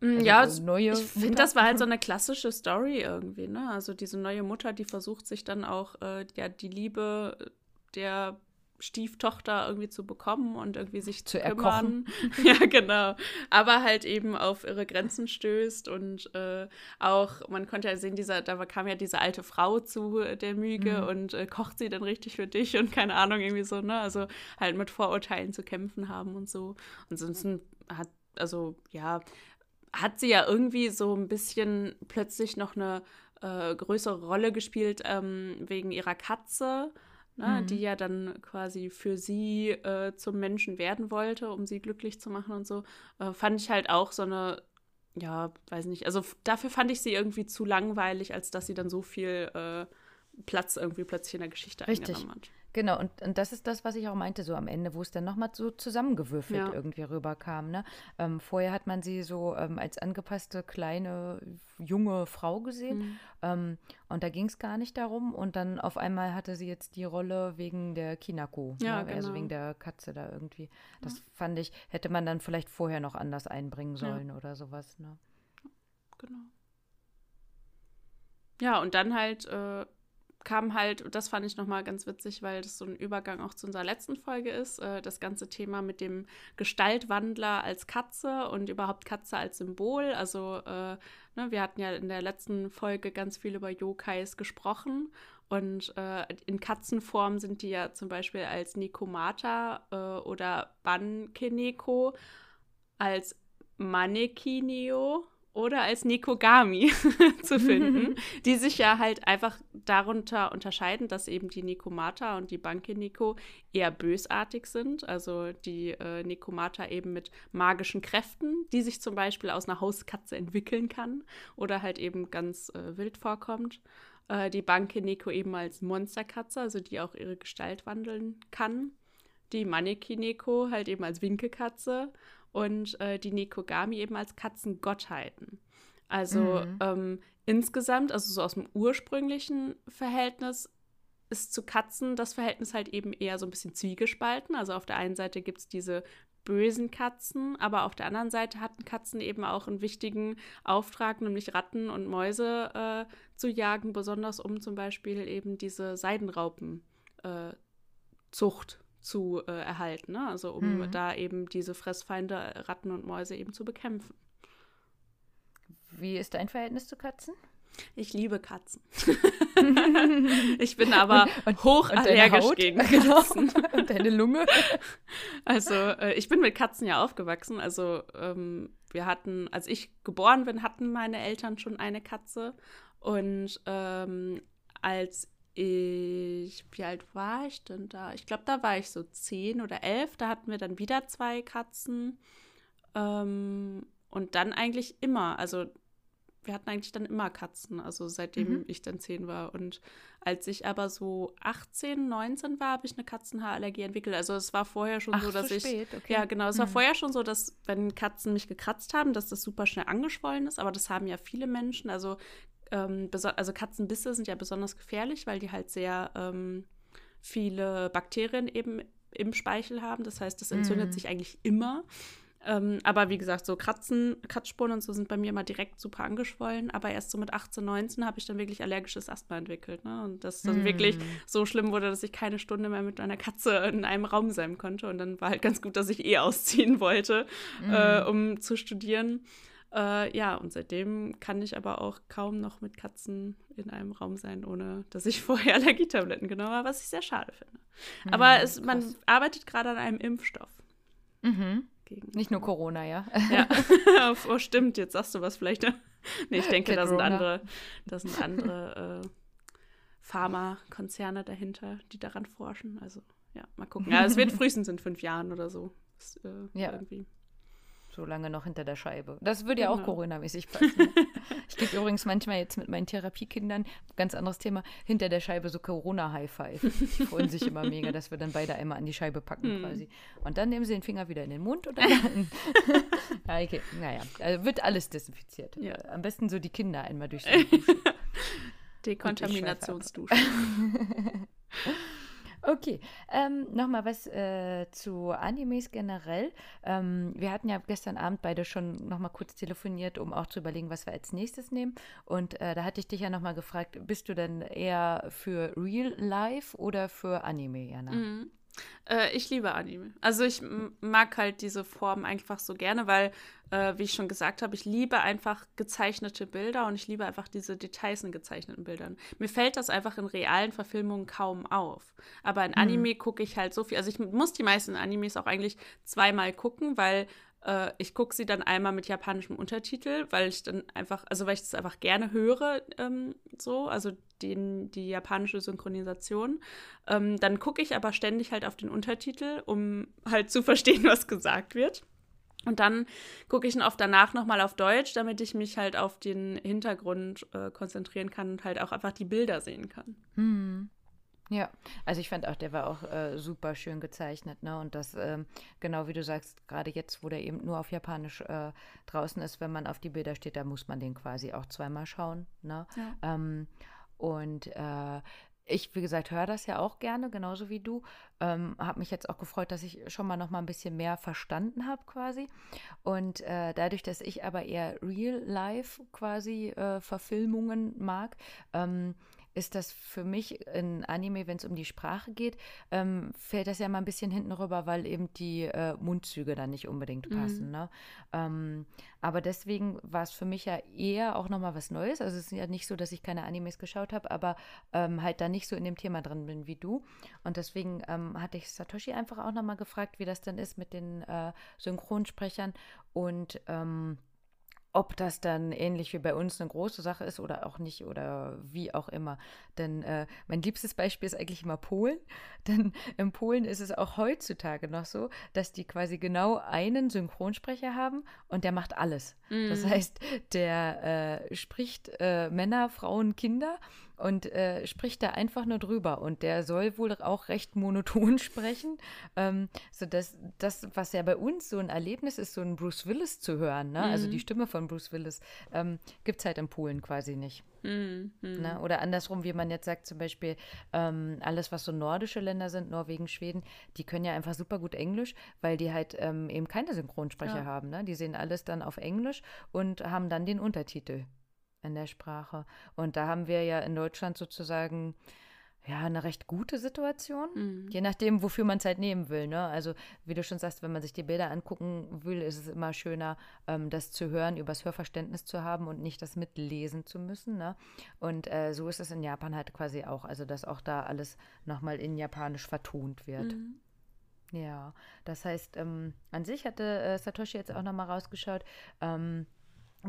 Mm, also ja, ich finde, das war halt so eine klassische Story irgendwie, ne? Also diese neue Mutter, die versucht sich dann auch äh, ja die Liebe der Stieftochter irgendwie zu bekommen und irgendwie sich Zu zu kümmern. ja, genau. Aber halt eben auf ihre Grenzen stößt und äh, auch, man konnte ja sehen, dieser, da kam ja diese alte Frau zu der Müge Mhm. und äh, kocht sie dann richtig für dich und keine Ahnung, irgendwie so, ne? Also halt mit Vorurteilen zu kämpfen haben und so. Ansonsten hat, also ja, hat sie ja irgendwie so ein bisschen plötzlich noch eine äh, größere Rolle gespielt ähm, wegen ihrer Katze, ne, Mhm. die ja dann quasi für sie äh, zum Menschen werden wollte, um sie glücklich zu machen und so. Äh, fand ich halt auch so eine, ja, weiß nicht, also dafür fand ich sie irgendwie zu langweilig, als dass sie dann so viel äh, Platz irgendwie plötzlich in der Geschichte Richtig. eingenommen hat. Genau, und, und das ist das, was ich auch meinte, so am Ende, wo es dann nochmal so zusammengewürfelt Ja. irgendwie rüberkam. Ne? Ähm, vorher hat man sie so ähm, als angepasste, kleine, junge Frau gesehen. Mhm. Ähm, und da ging es gar nicht darum. Und dann auf einmal hatte sie jetzt die Rolle wegen der Kinako. Ja, ne? Also genau. wegen der Katze da irgendwie. Das fand ich, hätte man dann vielleicht vorher noch anders einbringen Ja. sollen oder sowas. Ne? Genau. Ja, und dann halt äh, kam halt, das fand ich nochmal ganz witzig, weil das so ein Übergang auch zu unserer letzten Folge ist, äh, das ganze Thema mit dem Gestaltwandler als Katze und überhaupt Katze als Symbol. Also, äh, ne, wir hatten ja in der letzten Folge ganz viel über Yokais gesprochen. Und äh, in Katzenform sind die ja zum Beispiel als Nikomata äh, oder Bankeneko, als Manekineo oder als Nekogami zu finden, die sich ja halt einfach darunter unterscheiden, dass eben die Nekomata und die Bankeneko eher bösartig sind. Also die äh, Nekomata eben mit magischen Kräften, die sich zum Beispiel aus einer Hauskatze entwickeln kann oder halt eben ganz äh, wild vorkommt. Äh, die Bankeneko eben als Monsterkatze, also die auch ihre Gestalt wandeln kann. Die Manekineko halt eben als Winkelkatze und äh, die Nekogami eben als Katzengottheiten. Also Mhm. ähm, insgesamt, also so aus dem ursprünglichen Verhältnis, ist zu Katzen das Verhältnis halt eben eher so ein bisschen zwiegespalten. Also auf der einen Seite gibt es diese bösen Katzen, aber auf der anderen Seite hatten Katzen eben auch einen wichtigen Auftrag, nämlich Ratten und Mäuse äh, zu jagen, besonders um zum Beispiel eben diese Seidenraupenzucht äh, Zucht zu äh, erhalten. Ne? Also um Mhm. da eben diese Fressfeinde Ratten und Mäuse eben zu bekämpfen. Wie ist dein Verhältnis zu Katzen? Ich liebe Katzen. ich bin aber Und- und- hoch und gegen Genau. Katzen. Und deine Lunge? Also äh, ich bin mit Katzen ja aufgewachsen. Also ähm, wir hatten, als ich geboren bin, hatten meine Eltern schon eine Katze. Und ähm, als ich, wie alt war ich denn da? Ich glaube, da war ich so zehn oder elf. Da hatten wir dann wieder zwei Katzen. Ähm, und dann eigentlich immer, also wir hatten eigentlich dann immer Katzen, also seitdem Mhm. ich dann zehn war. Und als ich aber so 18, 19 war, habe ich eine Katzenhaarallergie entwickelt. Also es war vorher schon Ach, so, dass so ich. okay. Ja, genau. Es war Mhm. vorher schon so, dass, wenn Katzen mich gekratzt haben, dass das super schnell angeschwollen ist. Aber das haben ja viele Menschen. Also, ähm, also Katzenbisse sind ja besonders gefährlich, weil die halt sehr ähm, viele Bakterien eben im Speichel haben. Das heißt, das entzündet Mhm. sich eigentlich immer. Ähm, aber wie gesagt, so Kratzen, Kratzspuren und so sind bei mir immer direkt super angeschwollen. Aber erst so mit 18, 19 habe ich dann wirklich allergisches Asthma entwickelt. Ne? Und das dann Mm. wirklich so schlimm wurde, dass ich keine Stunde mehr mit einer Katze in einem Raum sein konnte. Und dann war halt ganz gut, dass ich eh ausziehen wollte, äh, um zu studieren. Äh, ja, und seitdem kann ich aber auch kaum noch mit Katzen in einem Raum sein, ohne dass ich vorher Allergietabletten genommen habe, was ich sehr schade finde. Aber es, man arbeitet gerade an einem Impfstoff Mhm. gegen. Nicht nur Corona, ja. Ja, oh, stimmt, jetzt sagst du was vielleicht. ne? Nee, ich denke, da sind andere, da sind andere äh, Pharmakonzerne dahinter, die daran forschen. Also, ja, mal gucken. Ja, es wird frühestens in fünf Jahren oder so. Das, äh, Ja. Irgendwie. So lange noch hinter der Scheibe. Das würde ja auch Genau. Corona-mäßig passen. Ne? ich gebe übrigens manchmal jetzt mit meinen Therapiekindern, ganz anderes Thema, hinter der Scheibe so Corona-High-Five. Die freuen sich immer mega, dass wir dann beide einmal an die Scheibe packen Hm. quasi. Und dann nehmen sie den Finger wieder in den Mund und dann. ja, okay. Naja, also wird alles desinfiziert. Ja. Am besten so die Kinder einmal durch Duschen. Dekontaminationsdusche. Okay, ähm, nochmal was äh, zu Animes generell. Ähm, wir hatten ja gestern Abend beide schon nochmal kurz telefoniert, um auch zu überlegen, was wir als nächstes nehmen. Und äh, da hatte ich dich ja nochmal gefragt, bist du denn eher für Real Life oder für Anime, Jana? Mhm. Äh, ich liebe Anime. Also ich mag halt diese Form einfach so gerne, weil, äh, wie ich schon gesagt habe, ich liebe einfach gezeichnete Bilder und ich liebe einfach diese Details in gezeichneten Bildern. Mir fällt das einfach in realen Verfilmungen kaum auf. Aber in mhm. Anime mhm. gucke ich halt so viel. Also ich muss die meisten Animes auch eigentlich zweimal gucken, weil äh, ich gucke sie dann einmal mit japanischem Untertitel, weil ich dann einfach, also weil ich das einfach gerne höre, ähm, so, also den, die japanische Synchronisation. Ähm, dann gucke ich aber ständig halt auf den Untertitel, um halt zu verstehen, was gesagt wird. Und dann gucke ich ihn oft danach nochmal auf Deutsch, damit ich mich halt auf den Hintergrund äh, konzentrieren kann und halt auch einfach die Bilder sehen kann. Hm. Ja, also ich fand auch, der war auch äh, super schön gezeichnet, ne? Und das, ähm, genau wie du sagst, gerade jetzt, wo der eben nur auf Japanisch äh, draußen ist, wenn man auf die Bilder steht, da muss man den quasi auch zweimal schauen, ne? Ja. Ähm, und äh, ich, wie gesagt, höre das ja auch gerne, genauso wie du. Ähm, habe mich jetzt auch gefreut, dass ich schon mal noch mal ein bisschen mehr verstanden habe quasi. Und äh, dadurch, dass ich aber eher Real-Life quasi äh, Verfilmungen mag, ähm, ist das für mich in Anime, wenn es um die Sprache geht, ähm, fällt das ja mal ein bisschen hinten rüber, weil eben die äh, Mundzüge dann nicht unbedingt mhm. passen. Mhm. Ne? Ähm, aber deswegen war es für mich ja eher auch nochmal was Neues. Also es ist ja nicht so, dass ich keine Animes geschaut habe, aber ähm, halt da nicht so in dem Thema drin bin wie du. Und deswegen ähm, hatte ich Satoshi einfach auch nochmal gefragt, wie das dann ist mit den äh, Synchronsprechern und ähm, ob das dann ähnlich wie bei uns eine große Sache ist oder auch nicht oder wie auch immer. Denn äh, mein liebstes Beispiel ist eigentlich immer Polen. Denn in Polen ist es auch heutzutage noch so, dass die quasi genau einen Synchronsprecher haben und der macht alles. Mm. Das heißt, der äh, spricht äh, Männer, Frauen, Kinder und äh, spricht da einfach nur drüber. Und der soll wohl auch recht monoton sprechen, ähm, sodass das, was ja bei uns so ein Erlebnis ist, so ein Bruce Willis zu hören, ne? Mhm. also die mhm. Stimme von Bruce Willis, ähm, gibt es halt in Polen quasi nicht. Mhm. Ne? Oder andersrum, wie man jetzt sagt, zum Beispiel ähm, alles, was so nordische Länder sind, Norwegen, Schweden, die können ja einfach super gut Englisch, weil die halt ähm, eben keine Synchronsprecher ja. haben. Ne? Die sehen alles dann auf Englisch und haben dann den Untertitel in der Sprache. Und da haben wir ja in Deutschland sozusagen ja, eine recht gute Situation, mhm. je nachdem, wofür man Zeit nehmen will. Ne? Also, wie du schon sagst, wenn man sich die Bilder angucken will, ist es immer schöner, ähm, das zu hören, übers Hörverständnis zu haben und nicht das mitlesen zu müssen. Ne? Und äh, so ist es in Japan halt quasi auch. Also, dass auch da alles nochmal in Japanisch vertont wird. Mhm. Ja, das heißt, ähm, an sich hatte äh, Satoshi jetzt auch nochmal rausgeschaut, ähm,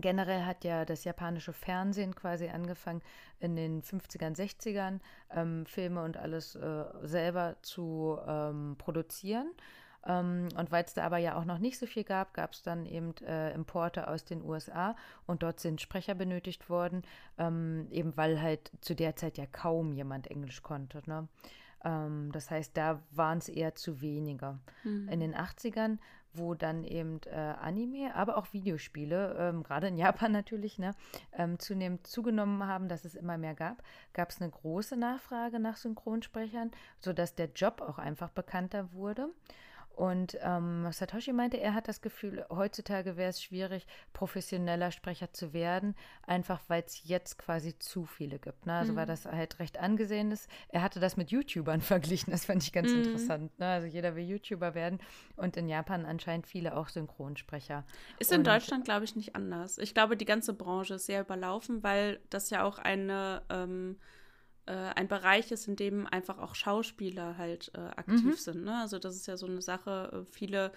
Generell hat ja das japanische Fernsehen quasi angefangen in den 50ern, 60ern ähm, Filme und alles äh, selber zu ähm, produzieren. Ähm, und weil es da aber ja auch noch nicht so viel gab, gab es dann eben äh, Importe aus den USA und dort sind Sprecher benötigt worden, ähm, eben weil halt zu der Zeit ja kaum jemand Englisch konnte. Ne? Ähm, das heißt, da waren es eher zu weniger. Mhm. In den 80ern wo dann eben äh, Anime, aber auch Videospiele, ähm, gerade in Japan natürlich, ne, ähm, zunehmend zugenommen haben, dass es immer mehr gab, gab es eine große Nachfrage nach Synchronsprechern, sodass der Job auch einfach bekannter wurde. Und ähm, Satoshi meinte, er hat das Gefühl, heutzutage wäre es schwierig, professioneller Sprecher zu werden, einfach weil es jetzt quasi zu viele gibt. Ne? Also mhm. weil das halt recht angesehen ist. Er hatte das mit YouTubern verglichen, das fand ich ganz mhm. interessant. Ne? Also jeder will YouTuber werden und in Japan anscheinend viele auch Synchronsprecher. Ist in Deutschland, glaube ich, nicht anders. Ich glaube, die ganze Branche ist sehr überlaufen, weil das ja auch eine ähm, äh, ein Bereich ist, in dem einfach auch Schauspieler halt äh, aktiv mhm. sind. Ne? Also das ist ja so eine Sache, äh, viele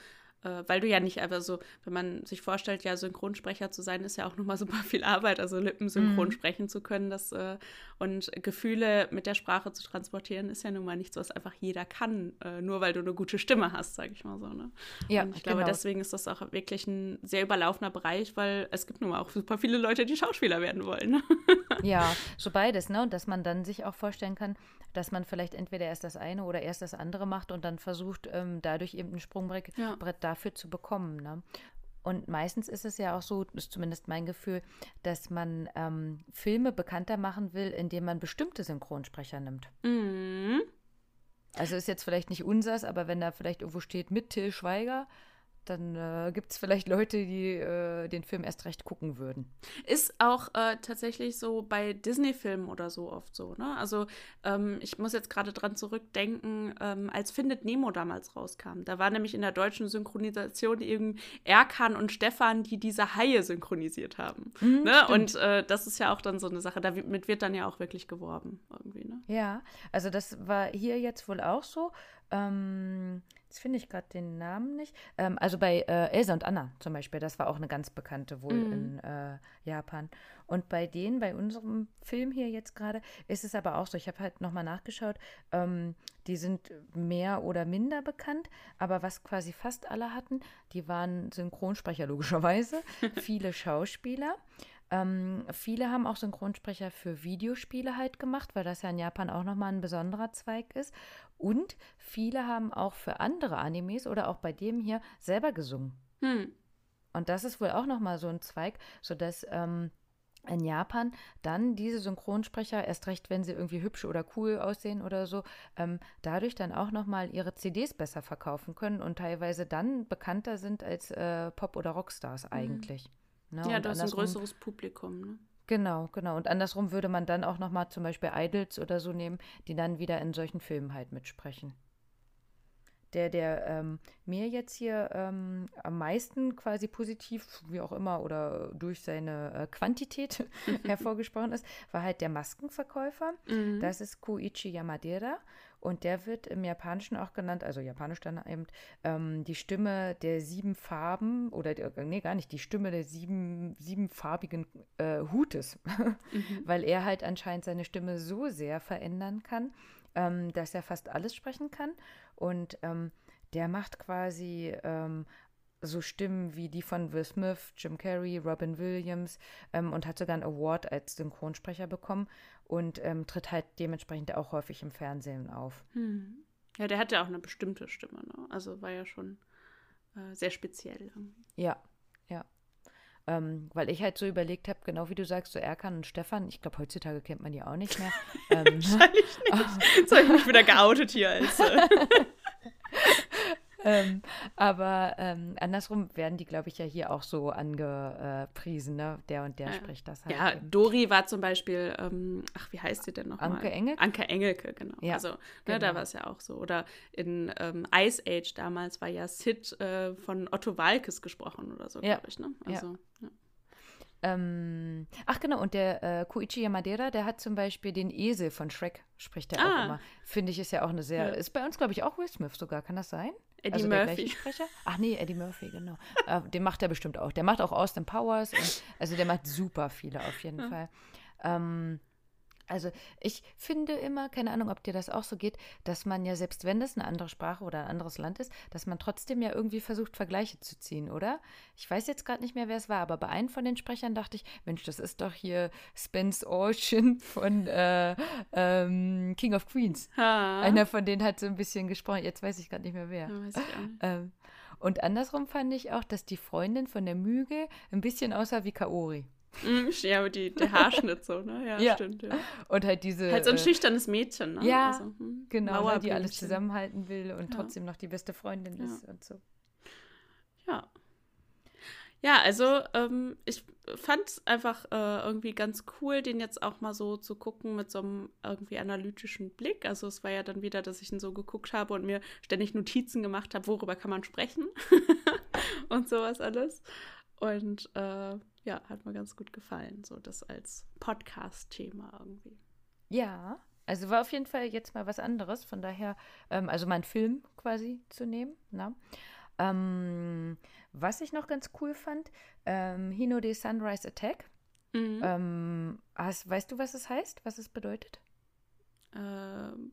äh, weil du ja nicht einfach so, wenn man sich vorstellt, ja, Synchronsprecher zu sein, ist ja auch nochmal super viel Arbeit, also Lippen synchron mhm. sprechen zu können das, äh, und Gefühle mit der Sprache zu transportieren, ist ja nun mal nichts, was einfach jeder kann, äh, nur weil du eine gute Stimme hast, sage ich mal so. Ne? Ja, und ich glaube, genau. deswegen ist das auch wirklich ein sehr überlaufender Bereich, weil es gibt nun mal auch super viele Leute, die Schauspieler werden wollen. Ne? ja, so beides, ne? Und dass man dann sich auch vorstellen kann, dass man vielleicht entweder erst das eine oder erst das andere macht und dann versucht, ähm, dadurch eben ein Sprungbrett ja. dafür zu bekommen. Ne? Und meistens ist es ja auch so, ist zumindest mein Gefühl, dass man ähm, Filme bekannter machen will, indem man bestimmte Synchronsprecher nimmt. Mhm. Also ist jetzt vielleicht nicht unsers, aber wenn da vielleicht irgendwo steht mit Till Schweiger, dann äh, gibt es vielleicht Leute, die äh, den Film erst recht gucken würden. Ist auch äh, tatsächlich so bei Disney-Filmen oder so oft so, ne? Also ähm, ich muss jetzt gerade dran zurückdenken, ähm, als Findet Nemo damals rauskam. Da war nämlich in der deutschen Synchronisation eben Erkan und Stefan, die diese Haie synchronisiert haben. Mhm, ne? Und äh, das ist ja auch dann so eine Sache, damit wird dann ja auch wirklich geworben irgendwie, ne? Ja, also das war hier jetzt wohl auch so. Ähm, jetzt finde ich gerade den Namen nicht. Ähm, also bei äh, Elsa und Anna zum Beispiel, das war auch eine ganz bekannte wohl mhm. in äh, Japan. Und bei denen, bei unserem Film hier jetzt gerade, ist es aber auch so. Ich habe halt nochmal nachgeschaut. Ähm, die sind mehr oder minder bekannt, aber was quasi fast alle hatten, die waren Synchronsprecher logischerweise, viele Schauspieler. Ähm, viele haben auch Synchronsprecher für Videospiele halt gemacht, weil das ja in Japan auch nochmal ein besonderer Zweig ist. Und viele haben auch für andere Animes oder auch bei dem hier selber gesungen. Hm. Und das ist wohl auch nochmal so ein Zweig, sodass ähm, in Japan dann diese Synchronsprecher, erst recht, wenn sie irgendwie hübsch oder cool aussehen oder so, ähm, dadurch dann auch nochmal ihre CDs besser verkaufen können und teilweise dann bekannter sind als äh, Pop- oder Rockstars mhm. eigentlich. Ne? Ja, das ist ein größeres Publikum. Ne? Genau, genau. Und andersrum würde man dann auch nochmal zum Beispiel Idols oder so nehmen, die dann wieder in solchen Filmen halt mitsprechen. Der, der ähm, mir jetzt hier ähm, am meisten quasi positiv, wie auch immer, oder durch seine äh, Quantität hervorgesprochen ist, war halt der Maskenverkäufer. Mhm. Das ist Koichi Yamadera. Und der wird im Japanischen auch genannt, also japanisch dann eben, ähm, die Stimme der sieben Farben oder, der, nee, gar nicht, die Stimme der sieben, siebenfarbigen äh, Hutes, mhm. weil er halt anscheinend seine Stimme so sehr verändern kann, ähm, dass er fast alles sprechen kann. Und ähm, der macht quasi ähm, so Stimmen wie die von Will Smith, Jim Carrey, Robin Williams ähm, und hat sogar einen Award als Synchronsprecher bekommen und ähm, tritt halt dementsprechend auch häufig im Fernsehen auf. Hm. Ja, der hat ja auch eine bestimmte Stimme, ne? Also war ja schon äh, sehr speziell. Irgendwie. Ja, ja. Ähm, weil ich halt so überlegt habe, genau wie du sagst, so Erkan und Stefan, ich glaube, heutzutage kennt man die auch nicht mehr. ähm, Wahrscheinlich nicht. Jetzt habe ich mich wieder geoutet hier als. Äh ähm, aber ähm, andersrum werden die, glaube ich, ja hier auch so angepriesen, ne? Der und der ja. spricht das halt. Ja, eben. Dori war zum Beispiel, ähm, ach, wie heißt sie denn noch? Anke Engelke? Anke Engelke, genau. Ja, also, ne, genau. da war es ja auch so. Oder in ähm, Ice Age damals war ja Sid äh, von Otto Walkes gesprochen oder so, ja. glaube ich, ne? Also, ja. Ähm, ach genau, und der äh, Koichi Yamadera, der hat zum Beispiel den Esel von Shrek, spricht er ah. auch immer. Finde ich, ist ja auch eine sehr, ja. ist bei uns, glaube ich, auch Will Smith sogar, kann das sein? Eddie also Murphy. Sprecher? Ach nee, Eddie Murphy, genau. äh, den macht er bestimmt auch. Der macht auch Austin Powers. Und, also der macht super viele auf jeden ja. Fall. Ähm, also ich finde immer, keine Ahnung, ob dir das auch so geht, dass man ja, selbst wenn das eine andere Sprache oder ein anderes Land ist, dass man trotzdem ja irgendwie versucht, Vergleiche zu ziehen, oder? Ich weiß jetzt gerade nicht mehr, wer es war, aber bei einem von den Sprechern dachte ich, Mensch, das ist doch hier Spence Ocean von äh, ähm, King of Queens. Ha. Einer von denen hat so ein bisschen gesprochen, jetzt weiß ich gerade nicht mehr wer. Ja. Ähm, und andersrum fand ich auch, dass die Freundin von der Müge ein bisschen aussah wie Kaori. Ja, aber die, der Haarschnitt so, ne? Ja, ja, stimmt, ja. Und halt diese. Halt so ein schüchternes Mädchen, ne? Ja, also, hm, genau, die alles zusammenhalten will und ja. trotzdem noch die beste Freundin ja. ist und so. Ja. Ja, also ähm, ich fand es einfach äh, irgendwie ganz cool, den jetzt auch mal so zu gucken mit so einem irgendwie analytischen Blick. Also es war ja dann wieder, dass ich ihn so geguckt habe und mir ständig Notizen gemacht habe, worüber kann man sprechen und sowas alles. Und äh, ja, hat mir ganz gut gefallen, so das als Podcast-Thema irgendwie. Ja, also war auf jeden Fall jetzt mal was anderes, von daher, ähm, also mein Film quasi zu nehmen. Na? Ne? Ähm, was ich noch ganz cool fand, ähm, Hino de Sunrise Attack. Mhm. Ähm, hast, weißt du, was es heißt, was es bedeutet? Ähm,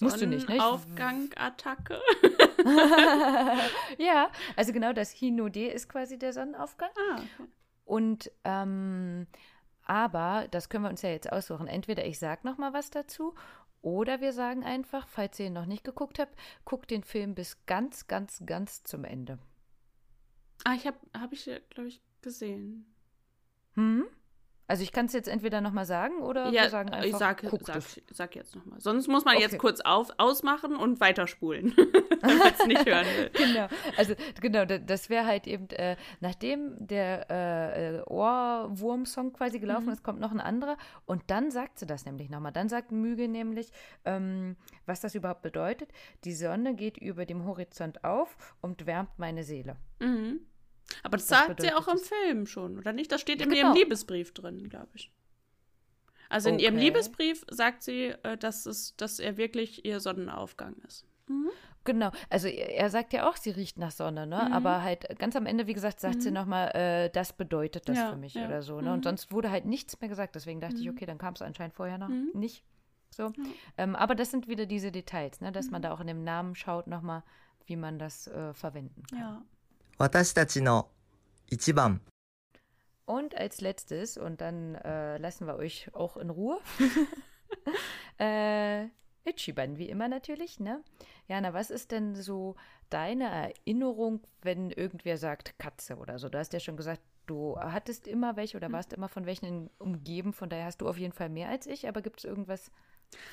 Musst du nicht, ne? Aufgang-Attacke. ja, also genau das Hinode ist quasi der Sonnenaufgang. Ah, okay. Und ähm, aber das können wir uns ja jetzt aussuchen. Entweder ich sage noch mal was dazu oder wir sagen einfach, falls ihr ihn noch nicht geguckt habt, guckt den Film bis ganz, ganz, ganz zum Ende. Ah, ich habe hab ich, glaube ich, gesehen. Hm? Also ich kann es jetzt entweder nochmal sagen oder ja, wir sagen einfach, ich sag, guckt sag, es. sag jetzt nochmal. Sonst muss man jetzt Okay. kurz auf, ausmachen und weiterspulen, wenn man es nicht hören will. Genau, also genau, da- das wäre halt eben, äh, nachdem der äh, Ohrwurm-Song quasi gelaufen Mhm. ist, kommt noch ein anderer und dann sagt sie das nämlich nochmal. Dann sagt Müge nämlich, ähm, was das überhaupt bedeutet. Die Sonne geht über dem Horizont auf und wärmt meine Seele. Mhm. Aber das, Das sagt sie auch im das. Film schon, oder nicht? Das steht in Genau. ihrem Liebesbrief drin, glaube ich. Also in ihrem Okay. Liebesbrief sagt sie, äh, dass, es, dass er wirklich ihr Sonnenaufgang ist. Mhm. Genau, also er sagt ja auch, sie riecht nach Sonne, ne? Mhm. Aber halt ganz am Ende, wie gesagt, sagt sie Mhm. nochmal, äh, das bedeutet das Ja, für mich ja. oder so, ne? Mhm. Und sonst wurde halt nichts mehr gesagt. Deswegen dachte ich, Mhm. okay, dann kam es anscheinend vorher noch Mhm. nicht. So. Ähm, aber das sind wieder diese Details, ne? Dass man da auch in dem Namen schaut nochmal, wie man das äh, verwenden kann. Ja. Und als letztes, und dann äh, lassen wir euch auch in Ruhe. äh, Ichiban, wie immer natürlich, ne? Jana, was ist denn so deine Erinnerung, wenn irgendwer sagt Katze oder so? Du hast ja schon gesagt, du hattest immer welche oder hm. warst immer von welchen umgeben, von daher hast du auf jeden Fall mehr als ich, aber gibt es irgendwas,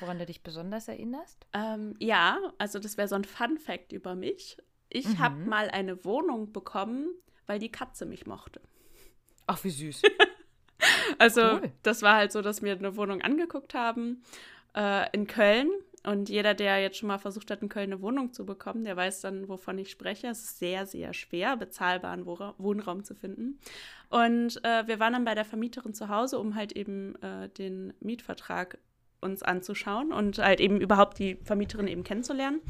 woran du dich besonders erinnerst? Ähm, ja, also das wäre so ein Fun Fact über mich. Ich Mhm. habe mal eine Wohnung bekommen, weil die Katze mich mochte. Ach, wie süß. Also Cool. das war halt so, dass wir eine Wohnung angeguckt haben äh, in Köln. Und jeder, der jetzt schon mal versucht hat, in Köln eine Wohnung zu bekommen, der weiß dann, wovon ich spreche. Es ist sehr, sehr schwer, bezahlbaren Wohnraum zu finden. Und äh, wir waren dann bei der Vermieterin zu Hause, um halt eben äh, den Mietvertrag uns anzuschauen und halt eben überhaupt die Vermieterin eben kennenzulernen.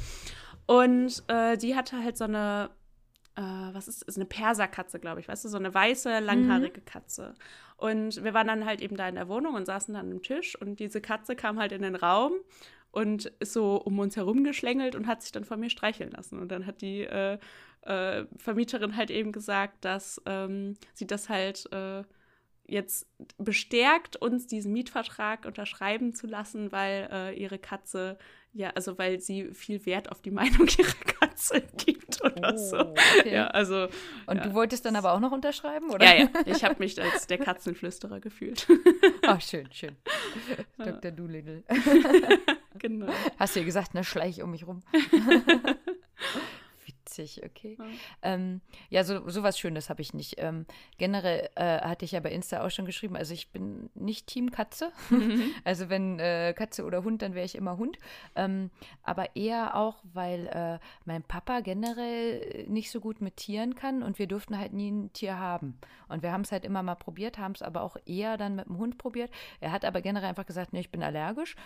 Und äh, die hatte halt so eine, äh, was ist, ist eine Perserkatze, glaube ich, weißt du, so eine weiße, langhaarige Katze. Und wir waren dann halt eben da in der Wohnung und saßen dann am Tisch und diese Katze kam halt in den Raum und ist so um uns herum geschlängelt und hat sich dann von mir streicheln lassen. Und dann hat die äh, äh, Vermieterin halt eben gesagt, dass ähm, sie das halt äh, jetzt bestärkt, uns diesen Mietvertrag unterschreiben zu lassen, weil äh, ihre Katze, ja, also weil sie viel Wert auf die Meinung ihrer Katze gibt oder so. Oh, okay. Ja, also. Und ja. du wolltest dann aber auch noch unterschreiben, oder? Ja, ja, ich habe mich als der Katzenflüsterer gefühlt. Ach, schön, schön. Dr. Doolittle. genau. Hast du ja gesagt, ne, schleich um mich rum. Witzig, okay. Ja. Ähm, ja, so sowas Schönes habe ich nicht. Ähm, generell äh, hatte ich ja bei Insta auch schon geschrieben, also ich bin nicht Team Katze. Also wenn äh, Katze oder Hund, dann wäre ich immer Hund. Ähm, aber eher auch, weil äh, mein Papa generell nicht so gut mit Tieren kann und wir durften halt nie ein Tier haben. Und wir haben es halt immer mal probiert, haben es aber auch eher dann mit dem Hund probiert. Er hat aber generell einfach gesagt, nee, ich bin allergisch.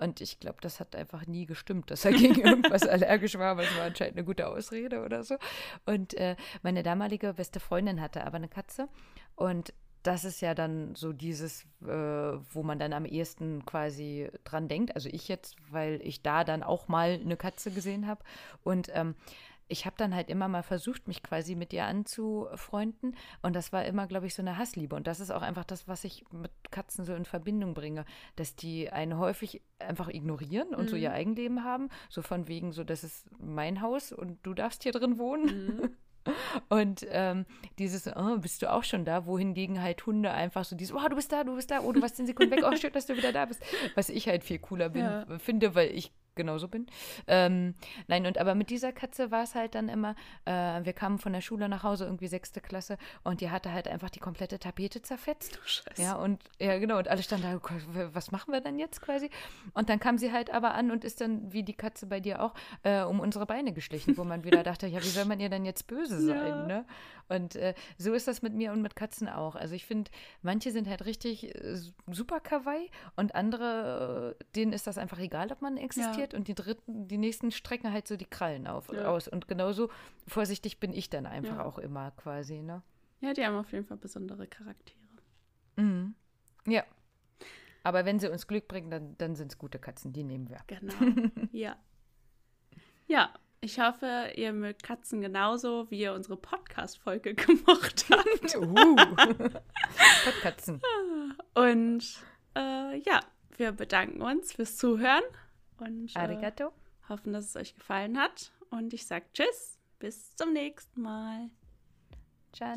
Und ich glaube, das hat einfach nie gestimmt, dass er gegen irgendwas allergisch war, aber es war anscheinend eine gute Ausrede oder so. Und äh, meine damalige beste Freundin hatte aber eine Katze. Und das ist ja dann so dieses, äh, wo man dann am ehesten quasi dran denkt. Also ich jetzt, weil ich da dann auch mal eine Katze gesehen habe. Und ähm, ich habe dann halt immer mal versucht, mich quasi mit ihr anzufreunden. Und das war immer, glaube ich, so eine Hassliebe. Und das ist auch einfach das, was ich mit Katzen so in Verbindung bringe, dass die einen häufig einfach ignorieren und so Mhm. ihr Eigenleben haben. So von wegen, so, das ist mein Haus und du darfst hier drin wohnen. Mhm. Und ähm, dieses, oh, bist du auch schon da, wohingegen halt Hunde einfach so dieses, oh, du bist da, du bist da, oh, du warst 10 Sekunden weg, oh, schön, dass du wieder da bist. Was ich halt viel cooler bin, Ja. finde, weil ich genauso bin. Ähm, nein, und aber mit dieser Katze war es halt dann immer, äh, wir kamen von der Schule nach Hause, irgendwie sechste Klasse, und die hatte halt einfach die komplette Tapete zerfetzt. Scheiße. Ja, und ja, genau, und alle standen da, was machen wir denn jetzt quasi? Und dann kam sie halt aber an und ist dann, wie die Katze bei dir auch, äh, um unsere Beine geschlichen, wo man wieder dachte, ja, wie soll man ihr denn jetzt böse sein, Ja. ne? Und äh, so ist das mit mir und mit Katzen auch. Also ich finde, manche sind halt richtig äh, super kawaii und andere, äh, denen ist das einfach egal, ob man existiert und die dritten, die nächsten strecken halt so die Krallen auf, Ja. aus. Und genauso vorsichtig bin ich dann einfach auch immer quasi, ne? Ja, die haben auf jeden Fall besondere Charaktere. Mhm. Ja. Aber wenn sie uns Glück bringen, dann, dann sind es gute Katzen, die nehmen wir. Genau. ja. Ja, ich hoffe, ihr mögt Katzen genauso, wie ihr unsere Podcast-Folge gemocht habt. Uh. Katzen. Und äh, ja, wir bedanken uns fürs Zuhören und äh, hoffen, dass es euch gefallen hat. Und ich sage Tschüss, bis zum nächsten Mal. Ciao.